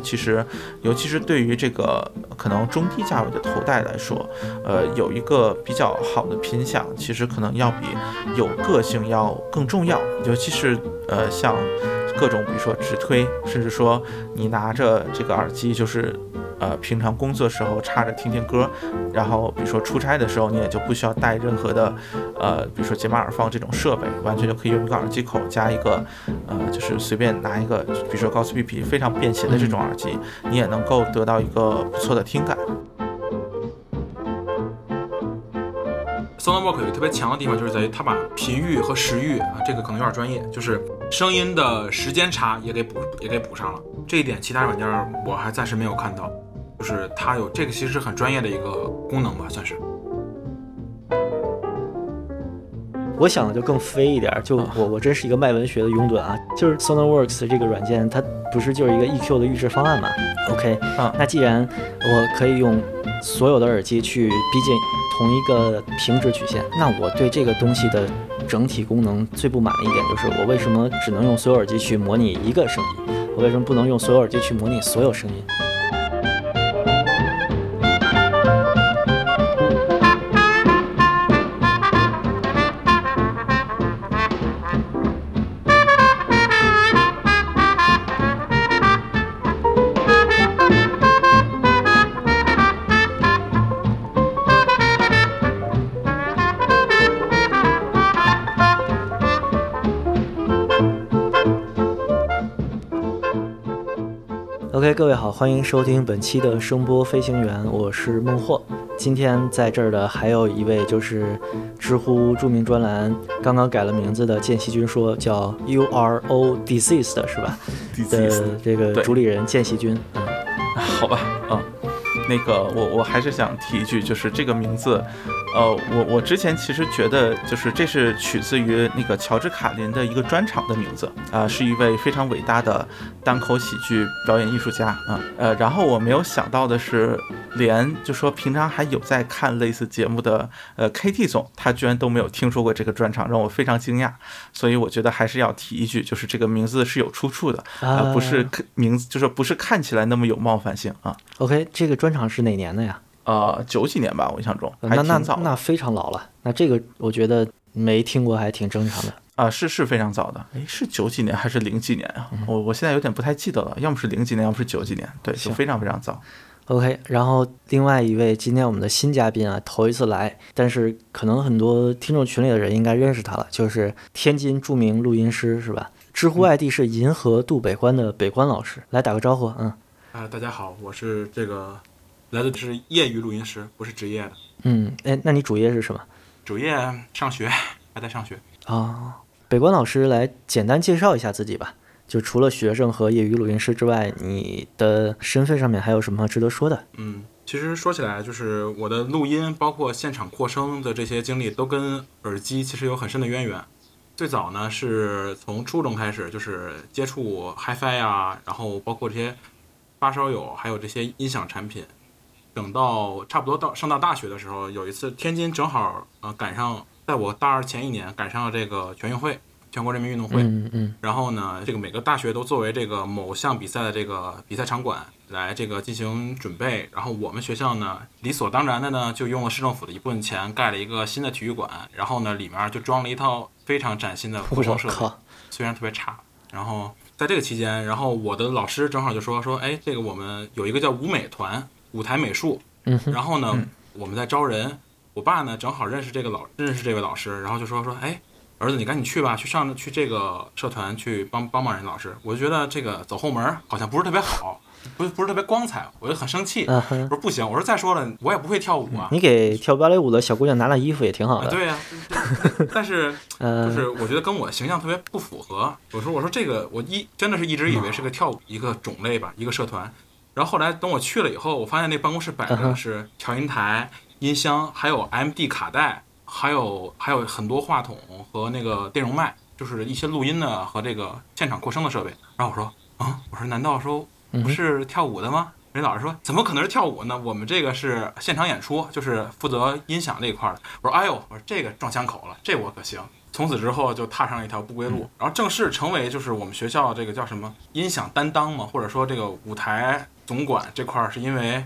其实尤其是对于这个可能中低价位的头戴来说，呃，有一个比较好的品相，其实可能要比有个性要更重要。尤其是呃，像各种比如说直推，甚至说你拿着这个耳机就是。呃，平常工作时候插着听听歌，然后比如说出差的时候，你也就不需要带任何的，呃，比如说解码耳放这种设备，完全就可以用一个耳机口加一个，呃，就是随便拿一个，比如说高斯 B P 非常便携的这种耳机，你也能够得到一个不错的听感。Sonarwork 有个特别强的地方，就是在于它把频域和时域啊，这个可能有点专业，就是声音的时间差也给补也给补上了。这一点其他软件我还暂时没有看到。就是它有这个，其实是很专业的一个功能吧，算是。我想的就更飞一点，就我我真是一个卖文学的拥趸啊，就是 SonarWorks 这个软件，它不是就是一个 EQ 的预制方案嘛？OK，啊，那既然我可以用所有的耳机去逼近同一个平直曲线，那我对这个东西的整体功能最不满的一点就是，我为什么只能用所有耳机去模拟一个声音？我为什么不能用所有耳机去模拟所有声音？OK，各位好，欢迎收听本期的声波飞行员，我是孟获。今天在这儿的还有一位就是知乎著名专栏刚刚改了名字的见习君说叫 U R O Deceased 是吧？的这个主理人见习君，嗯，好吧，嗯。那个，我我还是想提一句，就是这个名字，呃，我我之前其实觉得，就是这是取自于那个乔治卡林的一个专场的名字啊，是一位非常伟大的单口喜剧表演艺术家啊，呃，然后我没有想到的是，连就说平常还有在看类似节目的呃 KT 总，他居然都没有听说过这个专场，让我非常惊讶，所以我觉得还是要提一句，就是这个名字是有出处的啊，不是名字，就是不是看起来那么有冒犯性啊。OK，这个专场。是哪年的呀？呃，九几年吧，我印象中还挺早。那非常老了。那这个我觉得没听过还挺正常的啊。是是非常早的。哎，是九几年还是零几年啊？我我现在有点不太记得了。要么是零几年，要么是九几年。对，就非常非常早。OK，然后另外一位今天我们的新嘉宾啊，头一次来，但是可能很多听众群里的人应该认识他了，就是天津著名录音师是吧？知乎 ID 是银河渡北关的北关老师，来打个招呼。嗯。啊，大家好，我是这个。来的是业余录音师，不是职业的。嗯，哎，那你主业是什么？主业上学，还在上学。啊，北关老师来简单介绍一下自己吧。就除了学生和业余录音师之外，你的身份上面还有什么值得说的？嗯，其实说起来，就是我的录音，包括现场扩声的这些经历，都跟耳机其实有很深的渊源。最早呢，是从初中开始，就是接触 HiFi 啊，然后包括这些发烧友，还有这些音响产品。等到差不多到上到大学的时候，有一次天津正好呃赶上，在我大二前一年赶上了这个全运会，全国人民运动会。嗯嗯。然后呢，这个每个大学都作为这个某项比赛的这个比赛场馆来这个进行准备。然后我们学校呢，理所当然的呢，就用了市政府的一部分钱盖了一个新的体育馆。然后呢，里面就装了一套非常崭新的设备，虽然特别差。然后在这个期间，然后我的老师正好就说说，哎，这个我们有一个叫舞美团。舞台美术，然后呢，我们在招人。我爸呢，正好认识这个老，认识这位老师，然后就说说，哎，儿子，你赶紧去吧，去上去这个社团去帮帮帮人老师。我就觉得这个走后门好像不是特别好，不不是特别光彩，我就很生气。我说不行，我说再说了，我也不会跳舞啊。你给跳芭蕾舞的小姑娘拿拿衣服也挺好的。对呀，但是 就是我觉得跟我形象特别不符合。我说我说这个我一真的是一直以为是个跳舞一个种类吧，一个社团。然后后来等我去了以后，我发现那办公室摆的是调音台、音箱，还有 M D 卡带，还有还有很多话筒和那个电容麦，就是一些录音的和这个现场扩声的设备。然后我说啊，我说难道说不是跳舞的吗？人老师说怎么可能是跳舞呢？我们这个是现场演出，就是负责音响这一块的。我说哎呦，我说这个撞枪口了，这我可行。从此之后就踏上了一条不归路，然后正式成为就是我们学校这个叫什么音响担当嘛，或者说这个舞台总管这块儿，是因为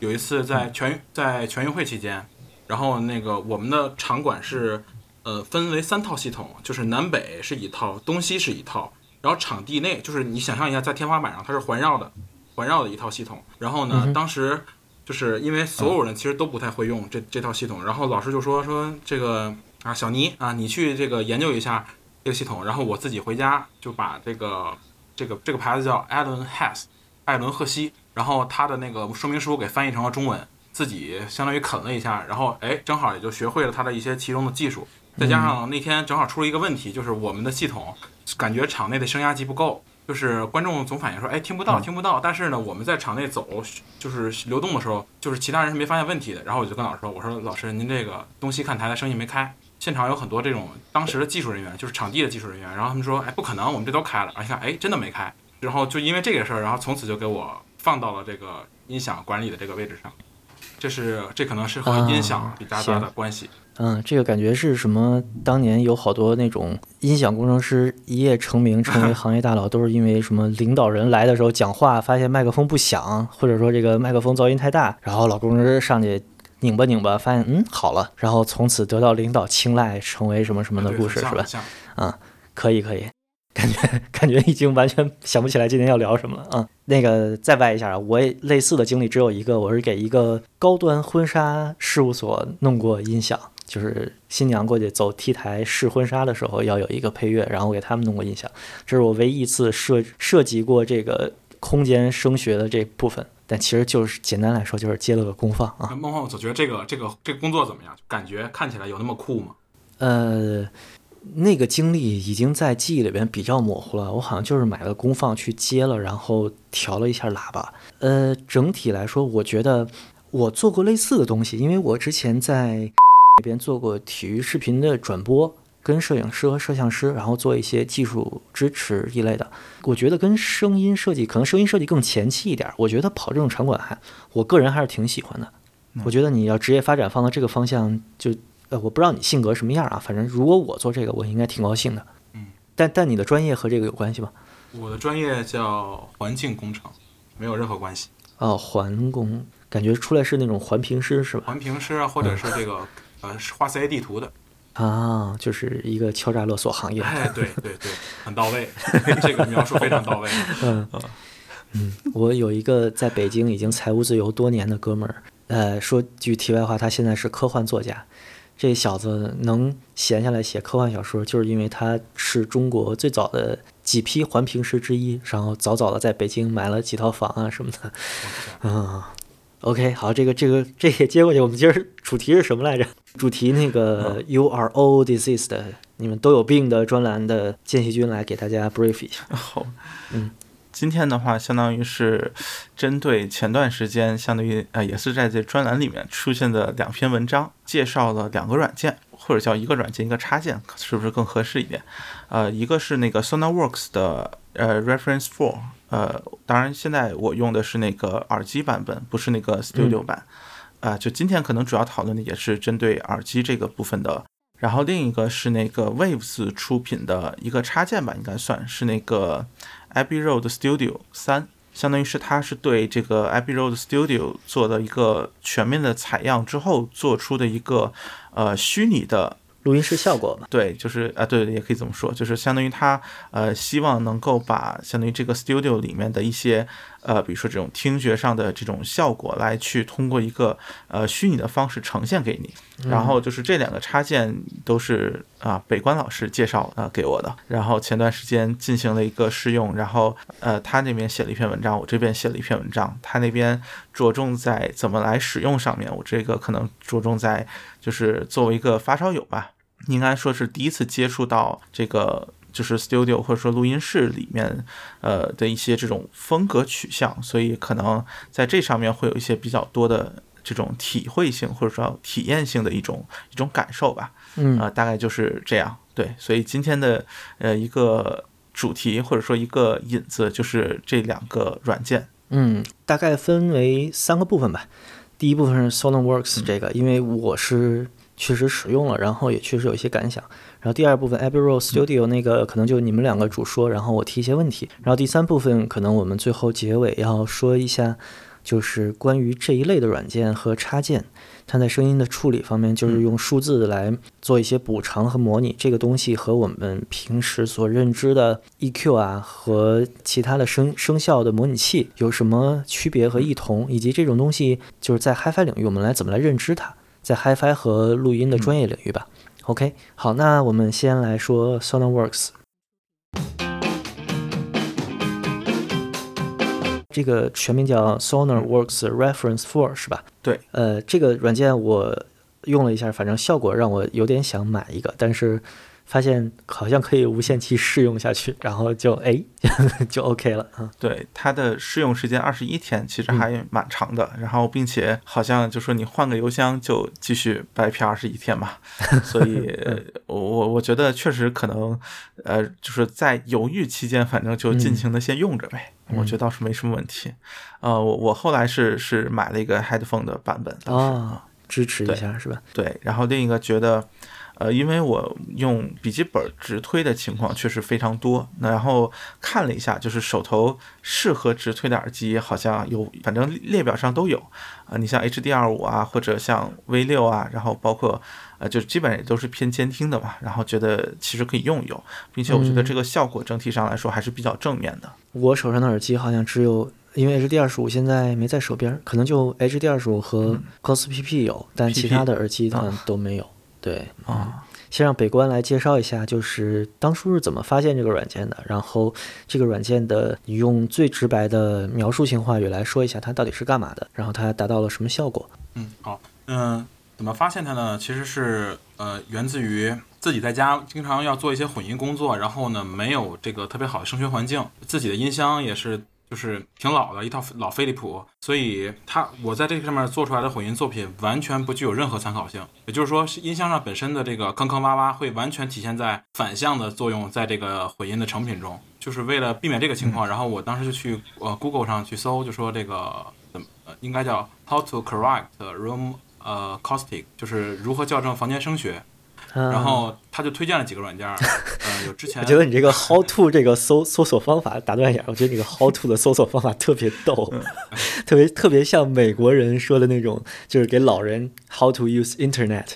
有一次在全在全运会期间，然后那个我们的场馆是呃分为三套系统，就是南北是一套，东西是一套，然后场地内就是你想象一下，在天花板上它是环绕的，环绕的一套系统，然后呢，当时。就是因为所有人其实都不太会用这这套系统，然后老师就说说这个啊，小尼啊，你去这个研究一下这个系统，然后我自己回家就把这个这个这个牌子叫 Alan Has，艾伦赫西，然后他的那个说明书给翻译成了中文，自己相当于啃了一下，然后哎，正好也就学会了他的一些其中的技术，再加上那天正好出了一个问题，就是我们的系统感觉场内的声压级不够。就是观众总反映说，哎，听不到，听不到。但是呢，我们在场内走，就是流动的时候，就是其他人是没发现问题的。然后我就跟老师说，我说老师，您这个东西看台的声音没开。现场有很多这种当时的技术人员，就是场地的技术人员。然后他们说，哎，不可能，我们这都开了。然后一看，哎，真的没开。然后就因为这个事儿，然后从此就给我放到了这个音响管理的这个位置上。这是这可能是和音响比较大的关系。嗯，这个感觉是什么？当年有好多那种音响工程师一夜成名，成为 行业大佬，都是因为什么？领导人来的时候讲话，发现麦克风不响，或者说这个麦克风噪音太大，然后老工程师上去拧吧拧吧，发现嗯好了，然后从此得到领导青睐，成为什么什么的故事是吧？嗯，可以可以。感觉感觉已经完全想不起来今天要聊什么了啊！那个再歪一下啊，我也类似的经历只有一个，我是给一个高端婚纱事务所弄过音响，就是新娘过去走 T 台试婚纱的时候要有一个配乐，然后我给他们弄过音响，这是我唯一一次涉涉及过这个空间声学的这部分，但其实就是简单来说就是接了个功放啊。孟孟总觉得这个这个这个工作怎么样？感觉看起来有那么酷吗？呃。那个经历已经在记忆里边比较模糊了。我好像就是买了功放去接了，然后调了一下喇叭。呃，整体来说，我觉得我做过类似的东西，因为我之前在那边做过体育视频的转播，跟摄影师和摄像师，然后做一些技术支持一类的。我觉得跟声音设计，可能声音设计更前期一点。我觉得跑这种场馆还，我个人还是挺喜欢的。我觉得你要职业发展放到这个方向就。呃，我不知道你性格什么样啊，反正如果我做这个，我应该挺高兴的。嗯，但但你的专业和这个有关系吗？我的专业叫环境工程，没有任何关系。哦，环工，感觉出来是那种环评师是吧？环评师啊，或者是这个呃画 CA 地图的。啊，就是一个敲诈勒索行业。哎，对对对，很到位，这个描述非常到位。嗯嗯，我有一个在北京已经财务自由多年的哥们儿，呃，说句题外话，他现在是科幻作家。这小子能闲下来写科幻小说，就是因为他是中国最早的几批环评师之一，然后早早的在北京买了几套房啊什么的。嗯，OK，好，这个这个这也接过去。我们今儿主题是什么来着？主题那个 You are all diseased，你们都有病的专栏的间隙君来给大家 brief 一下。好，嗯。今天的话，相当于是针对前段时间，相当于呃，也是在这专栏里面出现的两篇文章，介绍了两个软件，或者叫一个软件一个插件，是不是更合适一点？呃，一个是那个 SonarWorks 的呃 Reference Four，呃，当然现在我用的是那个耳机版本，不是那个 Studio 版。啊，就今天可能主要讨论的也是针对耳机这个部分的。然后另一个是那个 Waves 出品的一个插件吧，应该算是那个。Abbey Road Studio 三，相当于是它是对这个 Abbey Road Studio 做的一个全面的采样之后做出的一个呃虚拟的。录音室效果吧，对，就是啊，对，也可以这么说，就是相当于他呃，希望能够把相当于这个 studio 里面的一些呃，比如说这种听觉上的这种效果，来去通过一个呃虚拟的方式呈现给你。然后就是这两个插件都是啊，北关老师介绍啊给我的。然后前段时间进行了一个试用，然后呃，他那边写了一篇文章，我这边写了一篇文章。他那边着重在怎么来使用上面，我这个可能着重在。就是作为一个发烧友吧，应该说是第一次接触到这个，就是 studio 或者说录音室里面，呃的一些这种风格取向，所以可能在这上面会有一些比较多的这种体会性或者说体验性的一种一种感受吧。嗯，啊，大概就是这样。对，所以今天的呃一个主题或者说一个引子就是这两个软件。嗯，大概分为三个部分吧。第一部分是 SonarWorks 这个，因为我是确实使用了，然后也确实有一些感想。然后第二部分 Abbey Road Studio 那个可能就你们两个主说，然后我提一些问题。然后第三部分可能我们最后结尾要说一下，就是关于这一类的软件和插件，它在声音的处理方面，就是用数字来做一些补偿和模拟。这个东西和我们平时所认知的 EQ 啊和其他的声声效的模拟器有什么区别和异同，以及这种东西就是在 HiFi 领域我们来怎么来认知它，在 HiFi 和录音的专业领域吧。OK，好，那我们先来说 SonarWorks，这个全名叫 SonarWorks Reference Four 是吧？对，呃，这个软件我用了一下，反正效果让我有点想买一个，但是。发现好像可以无限期试用下去，然后就哎 就 OK 了啊。对，它的试用时间二十一天，其实还蛮长的。然后，并且好像就说你换个邮箱就继续白嫖二十一天嘛。所以，我我我觉得确实可能，呃，就是在犹豫期间，反正就尽情的先用着呗。我觉得倒是没什么问题。呃，我我后来是是买了一个 headphone 的版本啊，支持一下是吧？对，然后另一个觉得。呃，因为我用笔记本直推的情况确实非常多，那然后看了一下，就是手头适合直推的耳机好像有，反正列表上都有。啊，你像 HDR 五啊，或者像 V 六啊，然后包括呃，就基本上也都是偏监听的嘛。然后觉得其实可以用一用，并且我觉得这个效果整体上来说还是比较正面的。我手上的耳机好像只有，因为 HDR 十五现在没在手边，可能就 HDR 十五和 Cos PP 有，但其他的耳机它都没有。对啊，先让北关来介绍一下，就是当初是怎么发现这个软件的，然后这个软件的，你用最直白的描述性话语来说一下它到底是干嘛的，然后它达到了什么效果？嗯，好，嗯，怎么发现它呢？其实是呃，源自于自己在家经常要做一些混音工作，然后呢，没有这个特别好的声学环境，自己的音箱也是。就是挺老的一套老飞利浦，所以它我在这个上面做出来的混音作品完全不具有任何参考性。也就是说，音箱上本身的这个坑坑洼洼会完全体现在反向的作用，在这个混音的成品中。就是为了避免这个情况，然后我当时就去呃 Google 上去搜，就说这个怎么应该叫 How to correct room 呃 acoustic，就是如何校正房间声学。然后他就推荐了几个软件，我觉得你这个 How to 这个搜搜索方法打断一下，我觉得这个 How to 的搜索方法特别逗，特别特别像美国人说的那种，就是给老人 How to use Internet，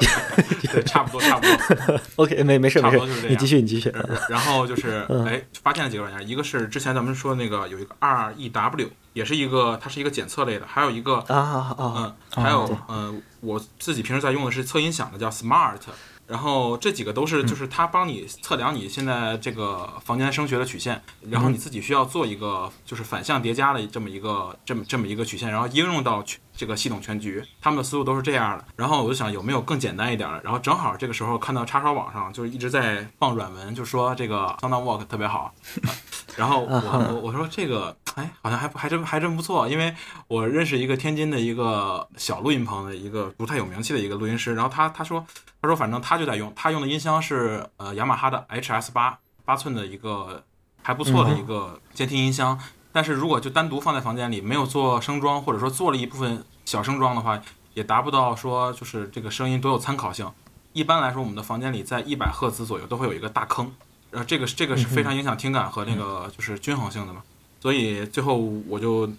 对，差不多差不多。OK，没没事没事，你继续你继续。然后就是哎，发现了几个软件，一个是之前咱们说的那个有一个 REW。也是一个，它是一个检测类的，还有一个啊啊嗯，还有嗯，我自己平时在用的是测音响的，叫 Smart。然后这几个都是，就是它帮你测量你现在这个房间声学的曲线，然后你自己需要做一个就是反向叠加的这么一个这么这么一个曲线，然后应用到这个系统全局。他们的思路都是这样的。然后我就想有没有更简单一点的。然后正好这个时候看到叉烧网上就是一直在放软文，就说这个 Soundwalk 特别好。然后我我我说这个哎好像还还真还真不错，因为我认识一个天津的一个小录音棚的一个不太有名气的一个录音师，然后他他说。他说：“反正他就在用，他用的音箱是呃雅马哈的 HS 八八寸的一个还不错的一个监听音箱。但是如果就单独放在房间里，没有做声装，或者说做了一部分小声装的话，也达不到说就是这个声音多有参考性。一般来说，我们的房间里在一百赫兹左右都会有一个大坑，呃，这个这个是非常影响听感和那个就是均衡性的嘛。所以最后我就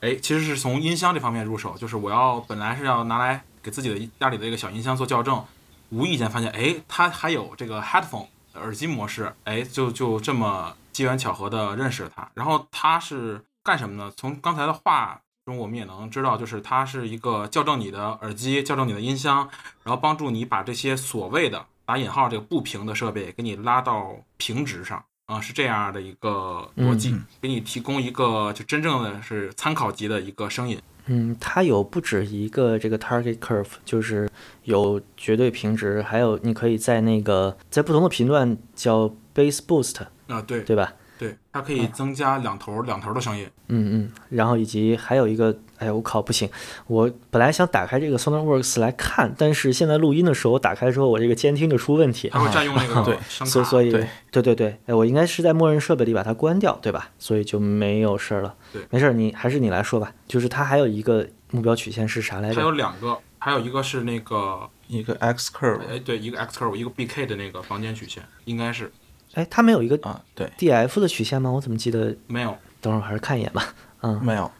哎，其实是从音箱这方面入手，就是我要本来是要拿来给自己的家里的一个小音箱做校正。”无意间发现，哎，它还有这个 headphone 耳机模式，哎，就就这么机缘巧合的认识了他。然后他是干什么呢？从刚才的话中，我们也能知道，就是他是一个校正你的耳机、校正你的音箱，然后帮助你把这些所谓的打引号这个不平的设备给你拉到平直上啊，是这样的一个逻辑，给你提供一个就真正的是参考级的一个声音。嗯，它有不止一个这个 target curve，就是有绝对平值，还有你可以在那个在不同的频段叫 bass boost 啊，对对吧？对，它可以增加两头两头的声音。嗯嗯，然后以及还有一个，哎我靠，不行，我本来想打开这个 SonarWorks 来看，但是现在录音的时候我打开之后，我这个监听就出问题，它会占用那个对，所所以对对对对，哎，我应该是在默认设备里把它关掉，对吧？所以就没有事儿了。对，没事儿，你还是你来说吧。就是它还有一个目标曲线是啥来着？它有两个，还有一个是那个一个 X curve，哎，对，一个 X curve，一个 BK 的那个房间曲线，应该是。哎，它没有一个啊，对 DF 的曲线吗？我怎么记得没有？等会儿还是看一眼吧。嗯，没有。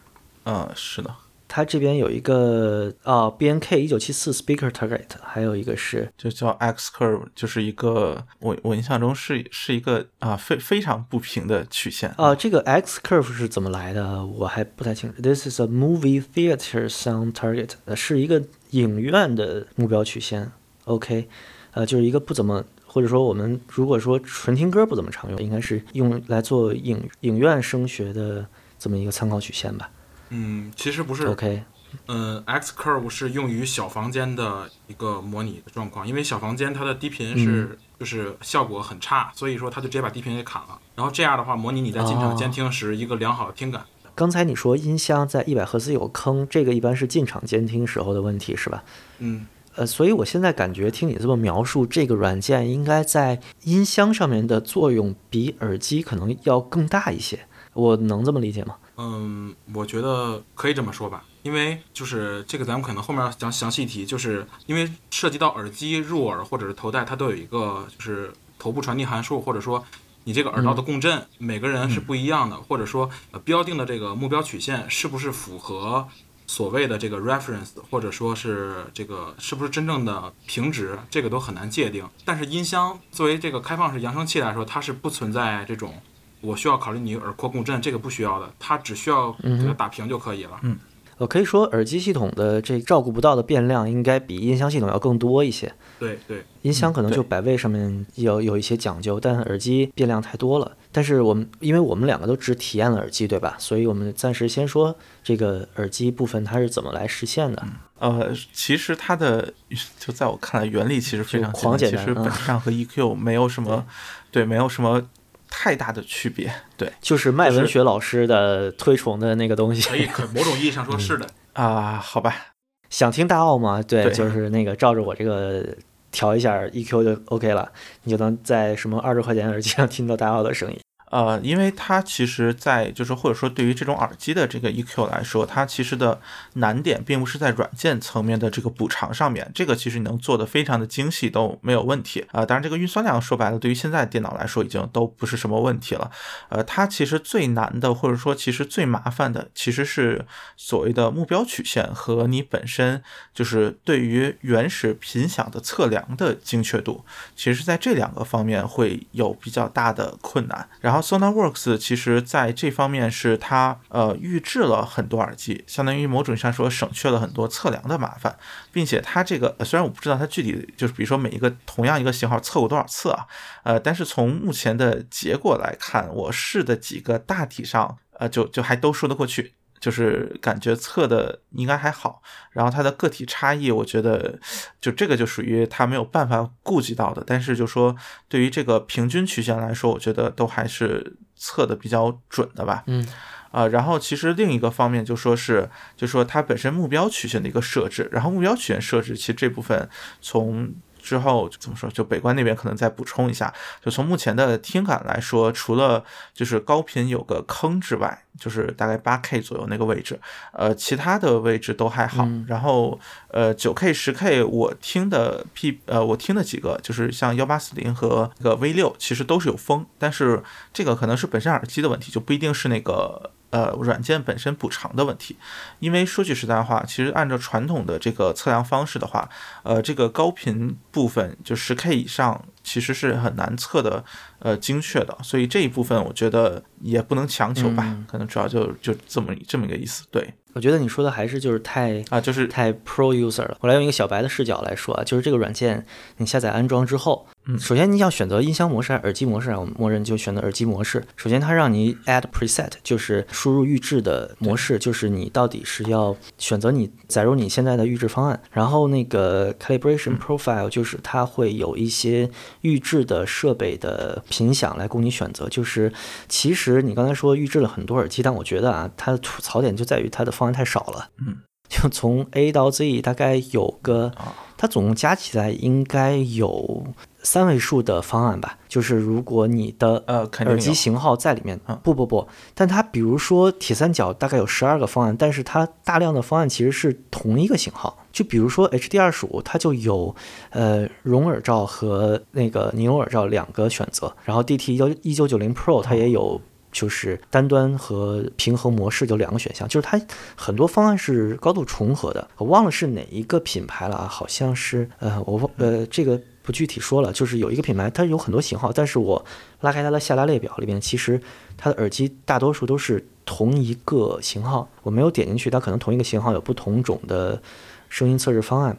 嗯，是的。它这边有一个啊，BNK 一九七四 Speaker Target，还有一个是就叫 X Curve，就是一个我我印象中是是一个啊非非常不平的曲线啊。这个 X Curve 是怎么来的？我还不太清楚。This is a movie theater sound target，是一个影院的目标曲线。OK，呃，就是一个不怎么。或者说，我们如果说纯听歌不怎么常用，应该是用来做影影院声学的这么一个参考曲线吧？嗯，其实不是。OK，嗯，X curve 是用于小房间的一个模拟的状况，因为小房间它的低频是就是效果很差，所以说它就直接把低频给砍了。然后这样的话，模拟你在进场监听时一个良好的听感。刚才你说音箱在一百赫兹有坑，这个一般是进场监听时候的问题，是吧？嗯。呃，所以我现在感觉听你这么描述，这个软件应该在音箱上面的作用比耳机可能要更大一些。我能这么理解吗？嗯，我觉得可以这么说吧，因为就是这个咱们可能后面讲详细提，就是因为涉及到耳机入耳或者是头戴，它都有一个就是头部传递函数，或者说你这个耳道的共振，每个人是不一样的，或者说呃标定的这个目标曲线是不是符合。所谓的这个 reference，或者说是这个是不是真正的平直，这个都很难界定。但是音箱作为这个开放式扬声器来说，它是不存在这种我需要考虑你耳廓共振，这个不需要的，它只需要给它打平就可以了。嗯，我可以说耳机系统的这照顾不到的变量应该比音箱系统要更多一些。对对，音箱可能就摆位上面有有一些讲究，但耳机变量太多了。但是我们，因为我们两个都只体验了耳机，对吧？所以我们暂时先说这个耳机部分它是怎么来实现的。呃，其实它的就在我看来，原理其实非常简单，其实本质上和 EQ 没有什么，对，没有什么太大的区别。对，就是麦文学老师的推崇的那个东西。可以，某种意义上说是的 啊。好吧，想听大奥吗？对，就是那个照着我这个。调一下 EQ 就 OK 了，你就能在什么二十块钱耳机上听到大奥的声音。呃，因为它其实，在就是或者说对于这种耳机的这个 EQ 来说，它其实的难点并不是在软件层面的这个补偿上面，这个其实你能做的非常的精细都没有问题啊。当然，这个运算量说白了，对于现在电脑来说已经都不是什么问题了。呃，它其实最难的，或者说其实最麻烦的，其实是所谓的目标曲线和你本身就是对于原始频响的测量的精确度，其实在这两个方面会有比较大的困难。然后。Sonarworks 其实在这方面是它呃预制了很多耳机，相当于某种意义上说省去了很多测量的麻烦，并且它这个虽然我不知道它具体就是比如说每一个同样一个型号测过多少次啊，呃，但是从目前的结果来看，我试的几个大体上呃就就还都说得过去。就是感觉测的应该还好，然后它的个体差异，我觉得就这个就属于它没有办法顾及到的。但是就说对于这个平均曲线来说，我觉得都还是测的比较准的吧。嗯，啊，然后其实另一个方面就说是，就说它本身目标曲线的一个设置，然后目标曲线设置其实这部分从。之后怎么说？就北关那边可能再补充一下。就从目前的听感来说，除了就是高频有个坑之外，就是大概八 K 左右那个位置，呃，其他的位置都还好。然后呃，九 K、十 K 我听的 P 呃，我听的几个就是像幺八四零和那个 V 六，其实都是有风，但是这个可能是本身耳机的问题，就不一定是那个。呃，软件本身补偿的问题，因为说句实在话，其实按照传统的这个测量方式的话，呃，这个高频部分就十 K 以上，其实是很难测的，呃，精确的，所以这一部分我觉得也不能强求吧，可能主要就就这么这么一个意思，对。我觉得你说的还是就是太啊，就是太 pro user 了。我来用一个小白的视角来说啊，就是这个软件你下载安装之后，嗯，首先你要选择音箱模式还是耳机模式啊？我们默认就选择耳机模式。首先它让你 add preset，就是输入预制的模式，就是你到底是要选择你载入你现在的预制方案。然后那个 calibration profile，就是它会有一些预制的设备的频响来供你选择。就是其实你刚才说预制了很多耳机，但我觉得啊，它的吐槽点就在于它的。方案太少了，嗯，就从 A 到 Z 大概有个，它总共加起来应该有三位数的方案吧，就是如果你的呃耳机型号在里面，不不不，但它比如说铁三角大概有十二个方案，但是它大量的方案其实是同一个型号。就比如说 HD 二十五，它就有呃绒耳罩和那个尼龙耳罩两个选择，然后 DT 幺一九九零 Pro 它也有。就是单端和平衡模式就两个选项，就是它很多方案是高度重合的。我忘了是哪一个品牌了啊，好像是呃我忘呃这个不具体说了，就是有一个品牌它有很多型号，但是我拉开它的下拉列表里面，其实它的耳机大多数都是同一个型号。我没有点进去，它可能同一个型号有不同种的声音测试方案。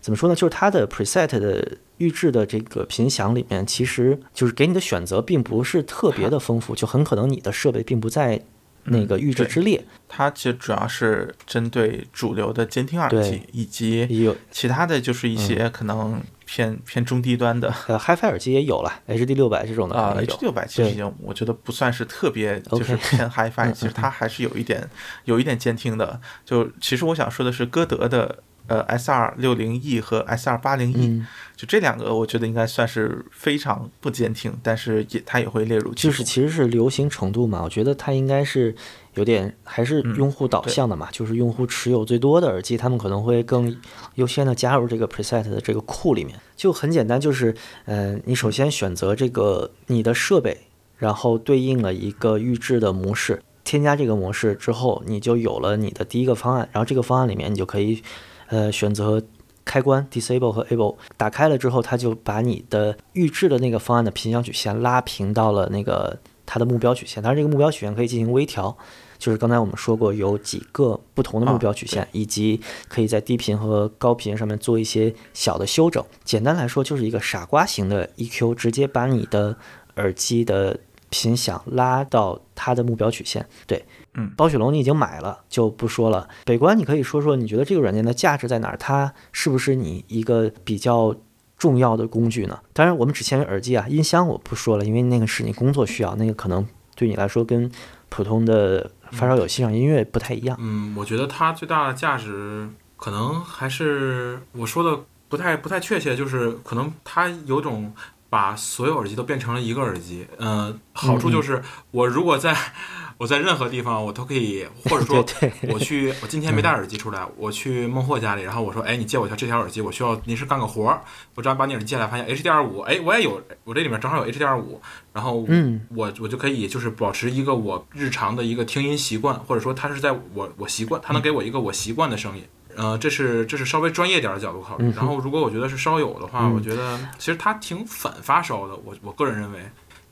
怎么说呢？就是它的 preset 的预制的这个频响里面，其实就是给你的选择并不是特别的丰富，就很可能你的设备并不在那个预制之列。它其实主要是针对主流的监听耳机，以及有其他的就是一些可能偏偏中低端的呃 HiFi 耳机也有了，HD 六百这种的啊，HD 六百其实已经我觉得不算是特别就是偏 HiFi，其实它还是有一点有一点监听的。就其实我想说的是，歌德的。呃，S 二六零 E 和 S 二八零 E，就这两个，我觉得应该算是非常不坚挺，但是也它也会列入。就是其实是流行程度嘛，我觉得它应该是有点还是用户导向的嘛，就是用户持有最多的耳机，他们可能会更优先的加入这个 preset 的这个库里面。就很简单，就是呃，你首先选择这个你的设备，然后对应了一个预制的模式，添加这个模式之后，你就有了你的第一个方案，然后这个方案里面你就可以。呃，选择开关 disable 和 able 打开了之后，它就把你的预置的那个方案的频响曲线拉平到了那个它的目标曲线。当然，这个目标曲线可以进行微调，就是刚才我们说过有几个不同的目标曲线，以及可以在低频和高频上面做一些小的修整。简单来说，就是一个傻瓜型的 EQ，直接把你的耳机的频响拉到它的目标曲线。对。嗯，包雪龙你已经买了，就不说了。北关，你可以说说你觉得这个软件的价值在哪儿？它是不是你一个比较重要的工具呢？当然，我们只限于耳机啊，音箱我不说了，因为那个是你工作需要，那个可能对你来说跟普通的发烧友欣赏音乐不太一样。嗯，我觉得它最大的价值可能还是我说的不太不太确切，就是可能它有种。把所有耳机都变成了一个耳机，嗯，好处就是我如果在我在任何地方，我都可以，或者说 我去，我今天没带耳机出来，我去孟获家里，然后我说，哎，你借我一下这条耳机，我需要临时干个活儿，我只要把你耳机借来，发现 H D R 五，哎，我也有，我这里面正好有 H D R 五，然后我我就可以就是保持一个我日常的一个听音习惯，或者说它是在我我习惯，它能给我一个我习惯的声音。呃，这是这是稍微专业点的角度考虑。然后，如果我觉得是烧友的话，我觉得其实它挺反发烧的。我我个人认为，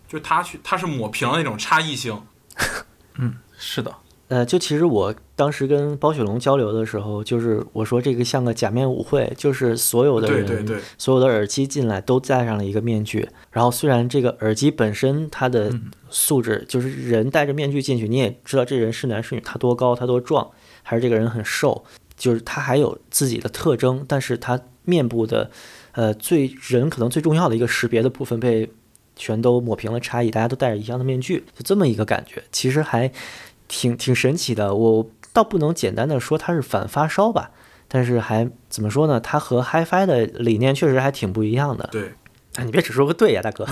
就它去它是抹平了那种差异性。嗯，是的。呃，就其实我当时跟包雪龙交流的时候，就是我说这个像个假面舞会，就是所有的人，所有的耳机进来都戴上了一个面具。然后虽然这个耳机本身它的素质，就是人戴着面具进去，你也知道这人是男是女，他多高，他多壮，还是这个人很瘦。就是他还有自己的特征，但是他面部的，呃，最人可能最重要的一个识别的部分被全都抹平了差异，大家都戴着一样的面具，就这么一个感觉，其实还挺挺神奇的。我倒不能简单的说它是反发烧吧，但是还怎么说呢？它和 HiFi 的理念确实还挺不一样的。对，哎，你别只说个对呀，大哥。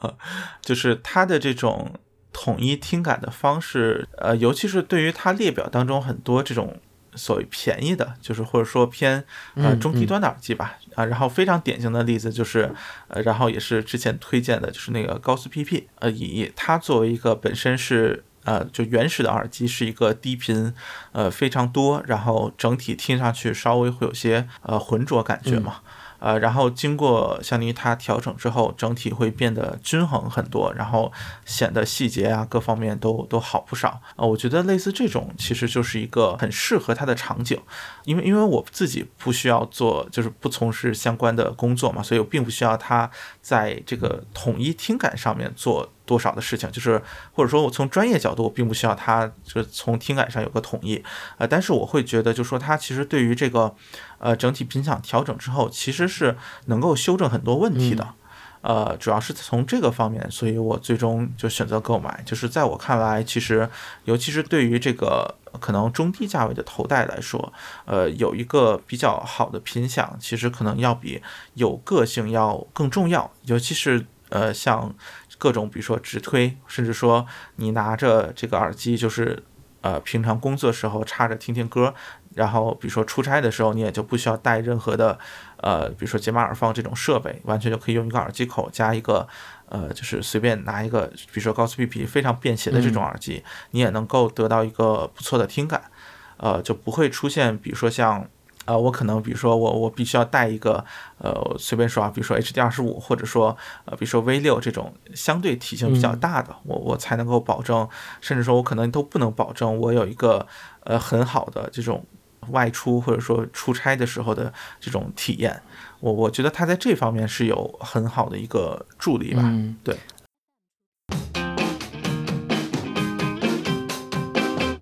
就是它的这种。统一听感的方式，呃，尤其是对于它列表当中很多这种所谓便宜的，就是或者说偏呃中低端的耳机吧，啊，然后非常典型的例子就是，呃，然后也是之前推荐的，就是那个高斯 PP，呃，以它作为一个本身是呃就原始的耳机，是一个低频呃非常多，然后整体听上去稍微会有些呃浑浊感觉嘛。呃，然后经过相当于它调整之后，整体会变得均衡很多，然后显得细节啊各方面都都好不少啊。我觉得类似这种其实就是一个很适合它的场景，因为因为我自己不需要做，就是不从事相关的工作嘛，所以我并不需要它在这个统一听感上面做。多少的事情，就是或者说我从专业角度，我并不需要它，就是从听感上有个统一，呃，但是我会觉得，就说它其实对于这个，呃，整体频响调整之后，其实是能够修正很多问题的，呃，主要是从这个方面，所以我最终就选择购买。就是在我看来，其实尤其是对于这个可能中低价位的头戴来说，呃，有一个比较好的频响，其实可能要比有个性要更重要。尤其是呃，像各种比如说直推，甚至说你拿着这个耳机，就是呃平常工作时候插着听听歌。然后，比如说出差的时候，你也就不需要带任何的，呃，比如说解码耳放这种设备，完全就可以用一个耳机口加一个，呃，就是随便拿一个，比如说高斯 PP 非常便携的这种耳机，你也能够得到一个不错的听感，呃，就不会出现，比如说像，呃，我可能，比如说我我必须要带一个，呃，随便说啊，比如说 HD 二十五，或者说，呃，比如说 V 六这种相对体型比较大的，我我才能够保证，甚至说我可能都不能保证我有一个，呃，很好的这种。外出或者说出差的时候的这种体验，我我觉得它在这方面是有很好的一个助力吧。嗯，对。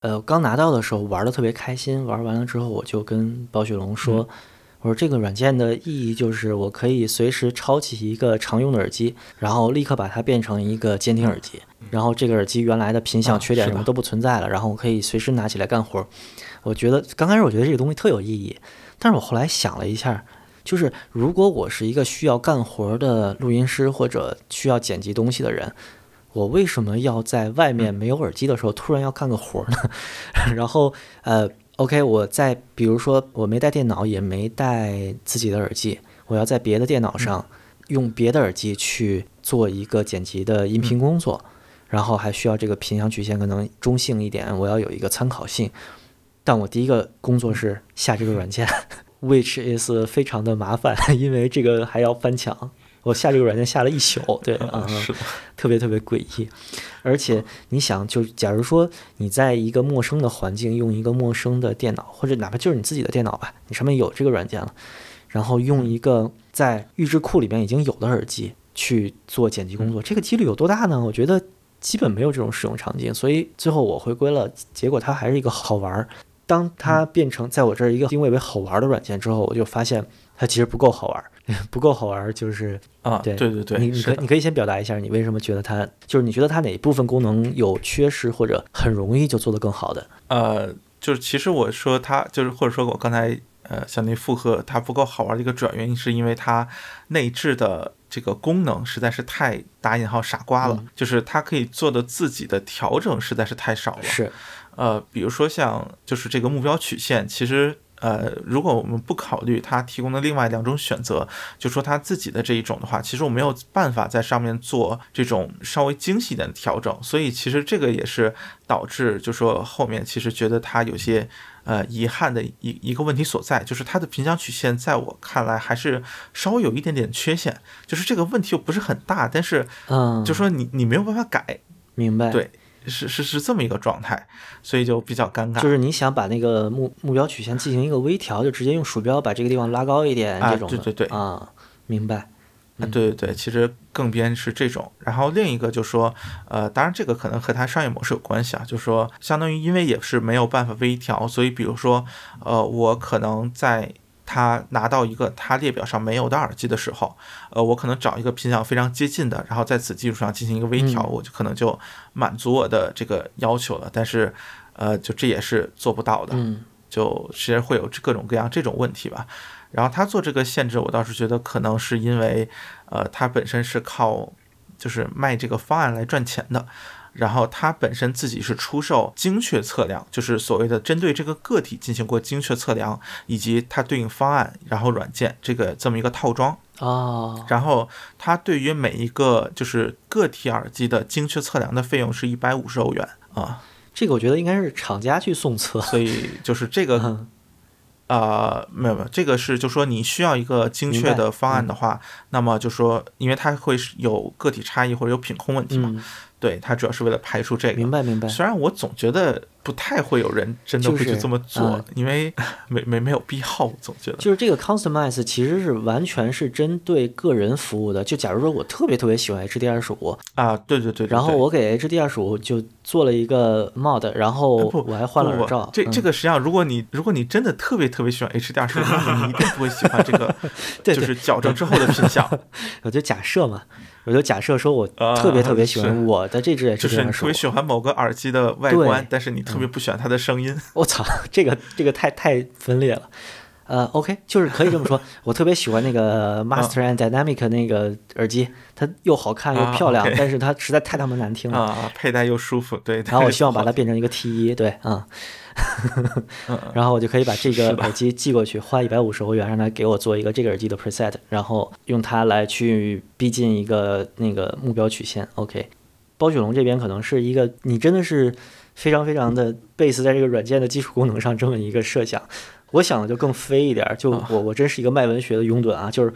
呃，刚拿到的时候玩的特别开心，玩完了之后我就跟包雪龙说：“我说这个软件的意义就是我可以随时抄起一个常用的耳机，然后立刻把它变成一个监听耳机，然后这个耳机原来的频响缺点什么都不存在了，然后我可以随时拿起来干活。”我觉得刚开始我觉得这个东西特有意义，但是我后来想了一下，就是如果我是一个需要干活的录音师或者需要剪辑东西的人，我为什么要在外面没有耳机的时候突然要干个活呢？然后呃，OK，我在比如说我没带电脑也没带自己的耳机，我要在别的电脑上用别的耳机去做一个剪辑的音频工作，然后还需要这个频响曲线可能中性一点，我要有一个参考性。但我第一个工作是下这个软件，which is 非常的麻烦，因为这个还要翻墙。我下这个软件下了一宿，对啊，特别特别诡异。而且你想，就假如说你在一个陌生的环境，用一个陌生的电脑，或者哪怕就是你自己的电脑吧，你上面有这个软件了，然后用一个在预制库里面已经有的耳机去做剪辑工作，这个几率有多大呢？我觉得基本没有这种使用场景。所以最后我回归了，结果它还是一个好玩儿。当它变成在我这儿一个定位为好玩的软件之后，我就发现它其实不够好玩，不够好玩就是啊，对对对对，你你可你可以先表达一下你为什么觉得它就是你觉得它哪一部分功能有缺失或者很容易就做得更好的？呃，就是其实我说它就是或者说我刚才呃向你附和它不够好玩的一个主要原因是因为它内置的这个功能实在是太打引号傻瓜了，就是它可以做的自己的调整实在是太少了，是。呃，比如说像就是这个目标曲线，其实呃，如果我们不考虑他提供的另外两种选择，就说他自己的这一种的话，其实我没有办法在上面做这种稍微精细点的调整，所以其实这个也是导致就说后面其实觉得他有些呃遗憾的一一个问题所在，就是它的频响曲线在我看来还是稍微有一点点缺陷，就是这个问题又不是很大，但是嗯，就说你你没有办法改，明白？对。是是是这么一个状态，所以就比较尴尬。就是你想把那个目目标曲线进行一个微调，就直接用鼠标把这个地方拉高一点，这种。对对对。啊，明白。啊，对对对，其实更偏是这种。然后另一个就说，呃，当然这个可能和它商业模式有关系啊，就是说，相当于因为也是没有办法微调，所以比如说，呃，我可能在。他拿到一个他列表上没有的耳机的时候，呃，我可能找一个频响非常接近的，然后在此基础上进行一个微调，我就可能就满足我的这个要求了。但是，呃，就这也是做不到的，就其实会有各种各样这种问题吧。然后他做这个限制，我倒是觉得可能是因为，呃，他本身是靠就是卖这个方案来赚钱的。然后它本身自己是出售精确测量，就是所谓的针对这个个体进行过精确测量，以及它对应方案，然后软件这个这么一个套装啊。然后它对于每一个就是个体耳机的精确测量的费用是一百五十欧元啊。这个我觉得应该是厂家去送测，所以就是这个。呃，没有没有，这个是就说你需要一个精确的方案的话，那么就说，因为它会有个体差异或者有品控问题嘛，对，它主要是为了排除这个。明白明白。虽然我总觉得不太会有人真的会去这么做，因为没没没有必要，我总觉得。就是这个 customize 其实是完全是针对个人服务的。就假如说我特别特别喜欢 HD 二十五啊，对对对，然后我给 HD 二十五就做了一个 mod，然后我还换了耳罩。这这个实际上，如果你如果你真的特别特别喜欢 HD 二十五，你一定不会喜欢这个，就是矫正之后的品相。我就假设嘛。我就假设说，我特别特别喜欢我的这只十五，特别喜欢某个耳机的外观，但是你特别不喜欢它的声音。我操，这个这个太太分裂了。呃，OK，就是可以这么说，我特别喜欢那个 Master and Dynamic 那个耳机，它又好看又漂亮，但是它实在太他妈难听了啊，佩戴又舒服。对，然后我希望把它变成一个 T 一，对，啊。然后我就可以把这个耳机寄过去，花一百五十欧元让他给我做一个这个耳机的 preset，然后用它来去逼近一个那个目标曲线。OK，包雪龙这边可能是一个你真的是非常非常的 base 在这个软件的基础功能上这么一个设想，我想的就更飞一点。就我我真是一个卖文学的拥趸啊，就是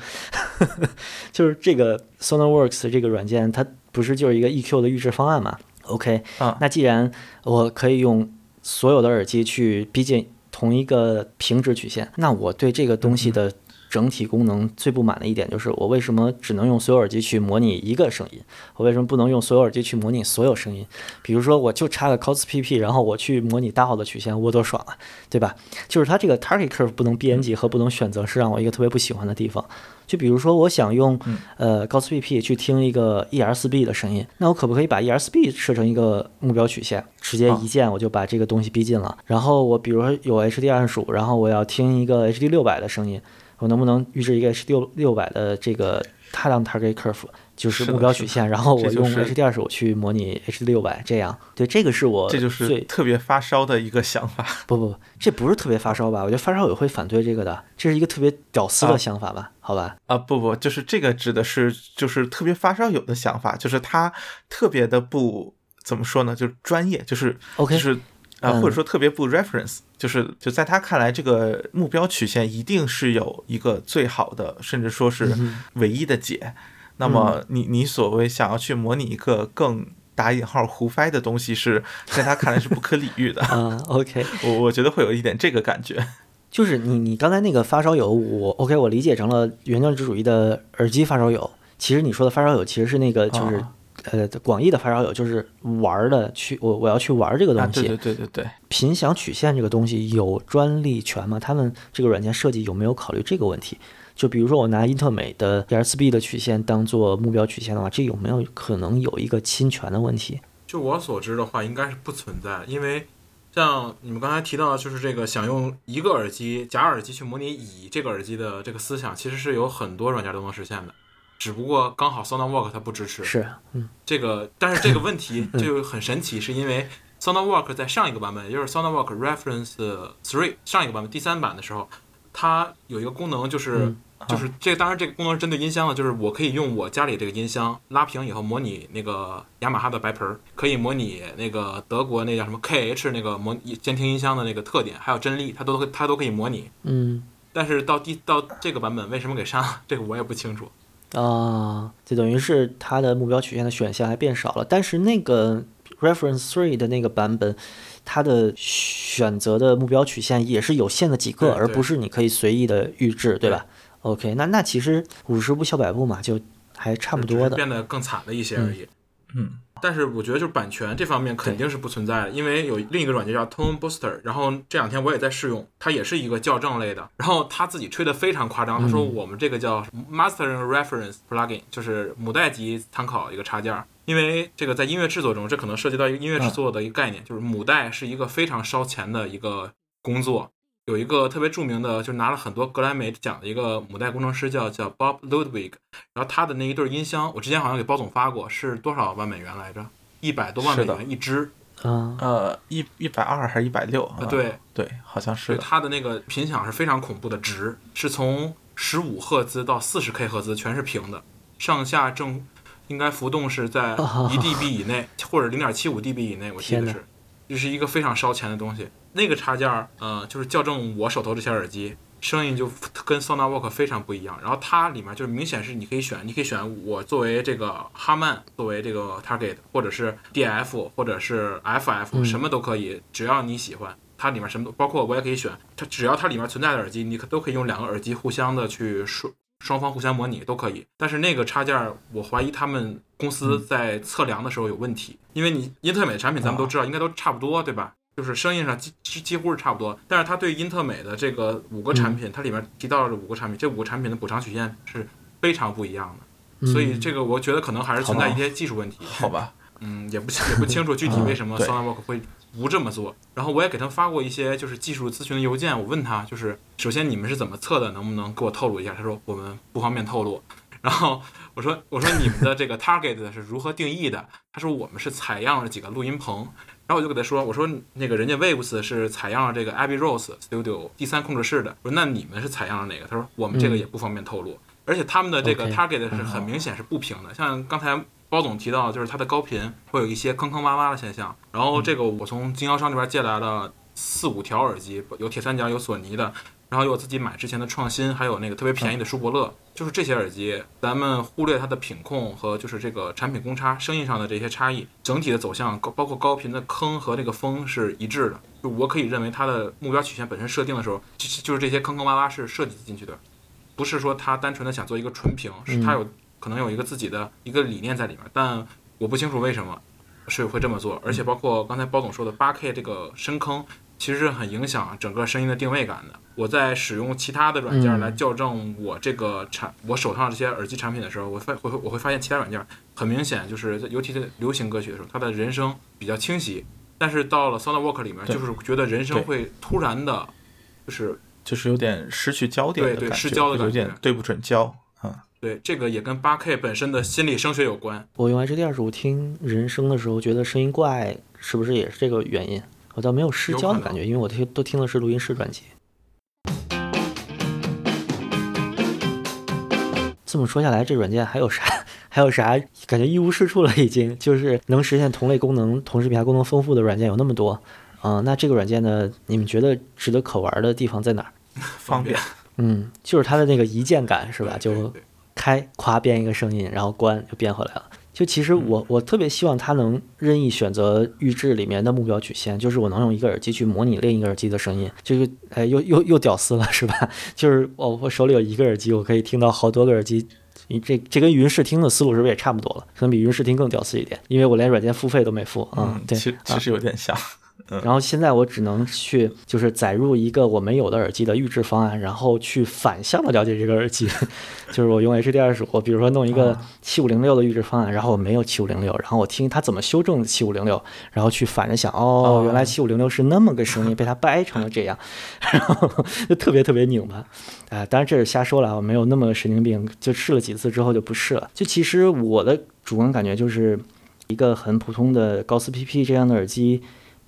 就是这个 Sonarworks 这个软件它不是就是一个 EQ 的预制方案嘛？OK，那既然我可以用。所有的耳机去逼近同一个平直曲线，那我对这个东西的整体功能最不满的一点就是，我为什么只能用所有耳机去模拟一个声音？我为什么不能用所有耳机去模拟所有声音？比如说，我就插个 cos PP，然后我去模拟大号的曲线，我多爽啊，对吧？就是它这个 target curve 不能编辑和不能选择，是让我一个特别不喜欢的地方。就比如说，我想用呃高斯 BP 去听一个 ER4B 的声音，那我可不可以把 ER4B 设成一个目标曲线，直接一键我就把这个东西逼近了？然后我比如说有 HD 二十五，然后我要听一个 HD 六百的声音，我能不能预置一个 HD 六六百的这个踏浪 target curve？就是目标曲线，然后我用 H D 二手去模拟 H 六百，这样对这个是我这就是特别发烧的一个想法。不不不，这不是特别发烧吧？我觉得发烧友会反对这个的，这是一个特别屌丝的想法吧？好吧？啊不不，就是这个指的是就是特别发烧友的想法，就是他特别的不怎么说呢？就是专业，就是 OK，就是啊，或者说特别不 reference，就是就在他看来，这个目标曲线一定是有一个最好的，甚至说是唯一的解。那么你你所谓想要去模拟一个更打引号胡掰的东西，是在他看来是不可理喻的。嗯，OK，我我觉得会有一点这个感觉。就是你你刚才那个发烧友，我 OK，我理解成了原教旨主义的耳机发烧友。其实你说的发烧友其实是那个就是呃广义的发烧友，就是玩的去我我要去玩这个东西。对对对对对。频响曲线这个东西有专利权吗？他们这个软件设计有没有考虑这个问题？就比如说，我拿英特美的 ERSB 的曲线当做目标曲线的话，这有没有可能有一个侵权的问题？就我所知的话，应该是不存在。因为像你们刚才提到，就是这个想用一个耳机假耳机去模拟乙这个耳机的这个思想，其实是有很多软件都能实现的，只不过刚好 SonarWork 它不支持。是，嗯，这个，但是这个问题 就很神奇，是因为 SonarWork 在上一个版本，也就是 SonarWork Reference Three 上一个版本第三版的时候，它有一个功能就是。就是这，当然这个功能是针对音箱的，就是我可以用我家里这个音箱拉平以后模拟那个雅马哈的白盆儿，可以模拟那个德国那叫什么 KH 那个模监听音箱的那个特点，还有真力，它都它都可以模拟。嗯。但是到第到这个版本为什么给删了？这个我也不清楚。啊，就等于是它的目标曲线的选项还变少了。但是那个 Reference Three 的那个版本，它的选择的目标曲线也是有限的几个，而不是你可以随意的预置，对吧？OK，那那其实五十步笑百步嘛，就还差不多的，变得更惨了一些而已。嗯，但是我觉得就是版权这方面肯定是不存在的，因为有另一个软件叫 Tone Booster，然后这两天我也在试用，它也是一个校正类的，然后他自己吹的非常夸张，他说我们这个叫 Mastering Reference Plugin，就是母带级参考一个插件，因为这个在音乐制作中，这可能涉及到一个音乐制作的一个概念，就是母带是一个非常烧钱的一个工作。有一个特别著名的，就是拿了很多格莱美奖的一个母带工程师，叫叫 Bob Ludwig。然后他的那一对音箱，我之前好像给包总发过，是多少万美元来着？一百多万美元一支。嗯，呃，一一百二还是一百六？对对，好像是。它的那个频响是非常恐怖的值，是从十五赫兹到四十 K 赫兹全是平的，上下正应该浮动是在一 dB 以内，或者零点七五 dB 以内，我记得是。这是一个非常烧钱的东西。那个插件儿，呃，就是校正我手头这些耳机，声音就跟 SonarWalk 非常不一样。然后它里面就是明显是你可以选，你可以选我作为这个哈曼作为这个 Target，或者是 DF，或者是 FF，什么都可以，只要你喜欢。它里面什么都包括，我也可以选。它只要它里面存在的耳机，你可都可以用两个耳机互相的去双双方互相模拟都可以。但是那个插件，我怀疑他们公司在测量的时候有问题，因为你英特美的产品咱们都知道应该都差不多，对吧？就是声音上几几几乎是差不多。但是它对英特美的这个五个产品，它里面提到了五个产品，这五个产品的补偿曲线是非常不一样的。所以这个我觉得可能还是存在一些技术问题。好吧。嗯，也不也不清楚具体为什么 SonarWalk 会不这么做。然后我也给他发过一些就是技术咨询的邮件，我问他就是首先你们是怎么测的，能不能给我透露一下？他说我们不方便透露。然后我说我说你们的这个 Target 是如何定义的？他说我们是采样了几个录音棚。然后我就给他说我说那个人家 Waves 是采样了这个 Abbey Rose Studio 第三控制室的。我说那你们是采样了哪个？他说我们这个也不方便透露。而且他们的这个 Target 是很明显是不平的，像刚才。包总提到，就是它的高频会有一些坑坑洼洼的现象。然后这个我从经销商那边借来了四五条耳机，有铁三角，有索尼的，然后有我自己买之前的创新，还有那个特别便宜的舒伯乐。就是这些耳机，咱们忽略它的品控和就是这个产品公差、声音上的这些差异，整体的走向高，包括高频的坑和这个风是一致的。就我可以认为它的目标曲线本身设定的时候，就就是这些坑坑洼洼是设计进去的，不是说它单纯的想做一个纯平，是它有。可能有一个自己的一个理念在里面，但我不清楚为什么是会这么做。而且包括刚才包总说的八 K 这个深坑，其实是很影响整个声音的定位感的。我在使用其他的软件来校正我这个产我手上这些耳机产品的时候，我发会我会发现其他软件很明显就是尤其是流行歌曲的时候，它的人声比较清晰，但是到了 SonarWalk 里面，就是觉得人声会突然的，就是就是有点失去焦点的感觉，失焦的感觉，有点对不准焦。对，这个也跟八 K 本身的心理声学有关。我用 HD 二十五听人声的时候，觉得声音怪，是不是也是这个原因？我倒没有失焦的感觉，因为我听都听的是录音室专辑。这么说下来，这软件还有啥？还有啥？感觉一无是处了，已经就是能实现同类功能，同时比它功能丰富的软件有那么多。嗯，那这个软件呢？你们觉得值得可玩的地方在哪儿？方便。嗯，就是它的那个一键感，是吧？就。开，夸变一个声音，然后关就变回来了。就其实我我特别希望它能任意选择预制里面的目标曲线，就是我能用一个耳机去模拟另一个耳机的声音，就是哎又又又屌丝了是吧？就是哦我手里有一个耳机，我可以听到好多个耳机。你这这跟云视听的思路是不是也差不多了？可能比云视听更屌丝一点，因为我连软件付费都没付嗯，对，其其实有点像。然后现在我只能去，就是载入一个我没有的耳机的预制方案，然后去反向的了解这个耳机。就是我用 HD 二十五，比如说弄一个七五零六的预制方案，然后我没有七五零六，然后我听它怎么修正七五零六，然后去反着想，哦，原来七五零六是那么个声音，被它掰成了这样，然后就特别特别拧巴。哎，当然这是瞎说了，我没有那么神经病，就试了几次之后就不试了。就其实我的主观感觉就是一个很普通的高斯 PP 这样的耳机。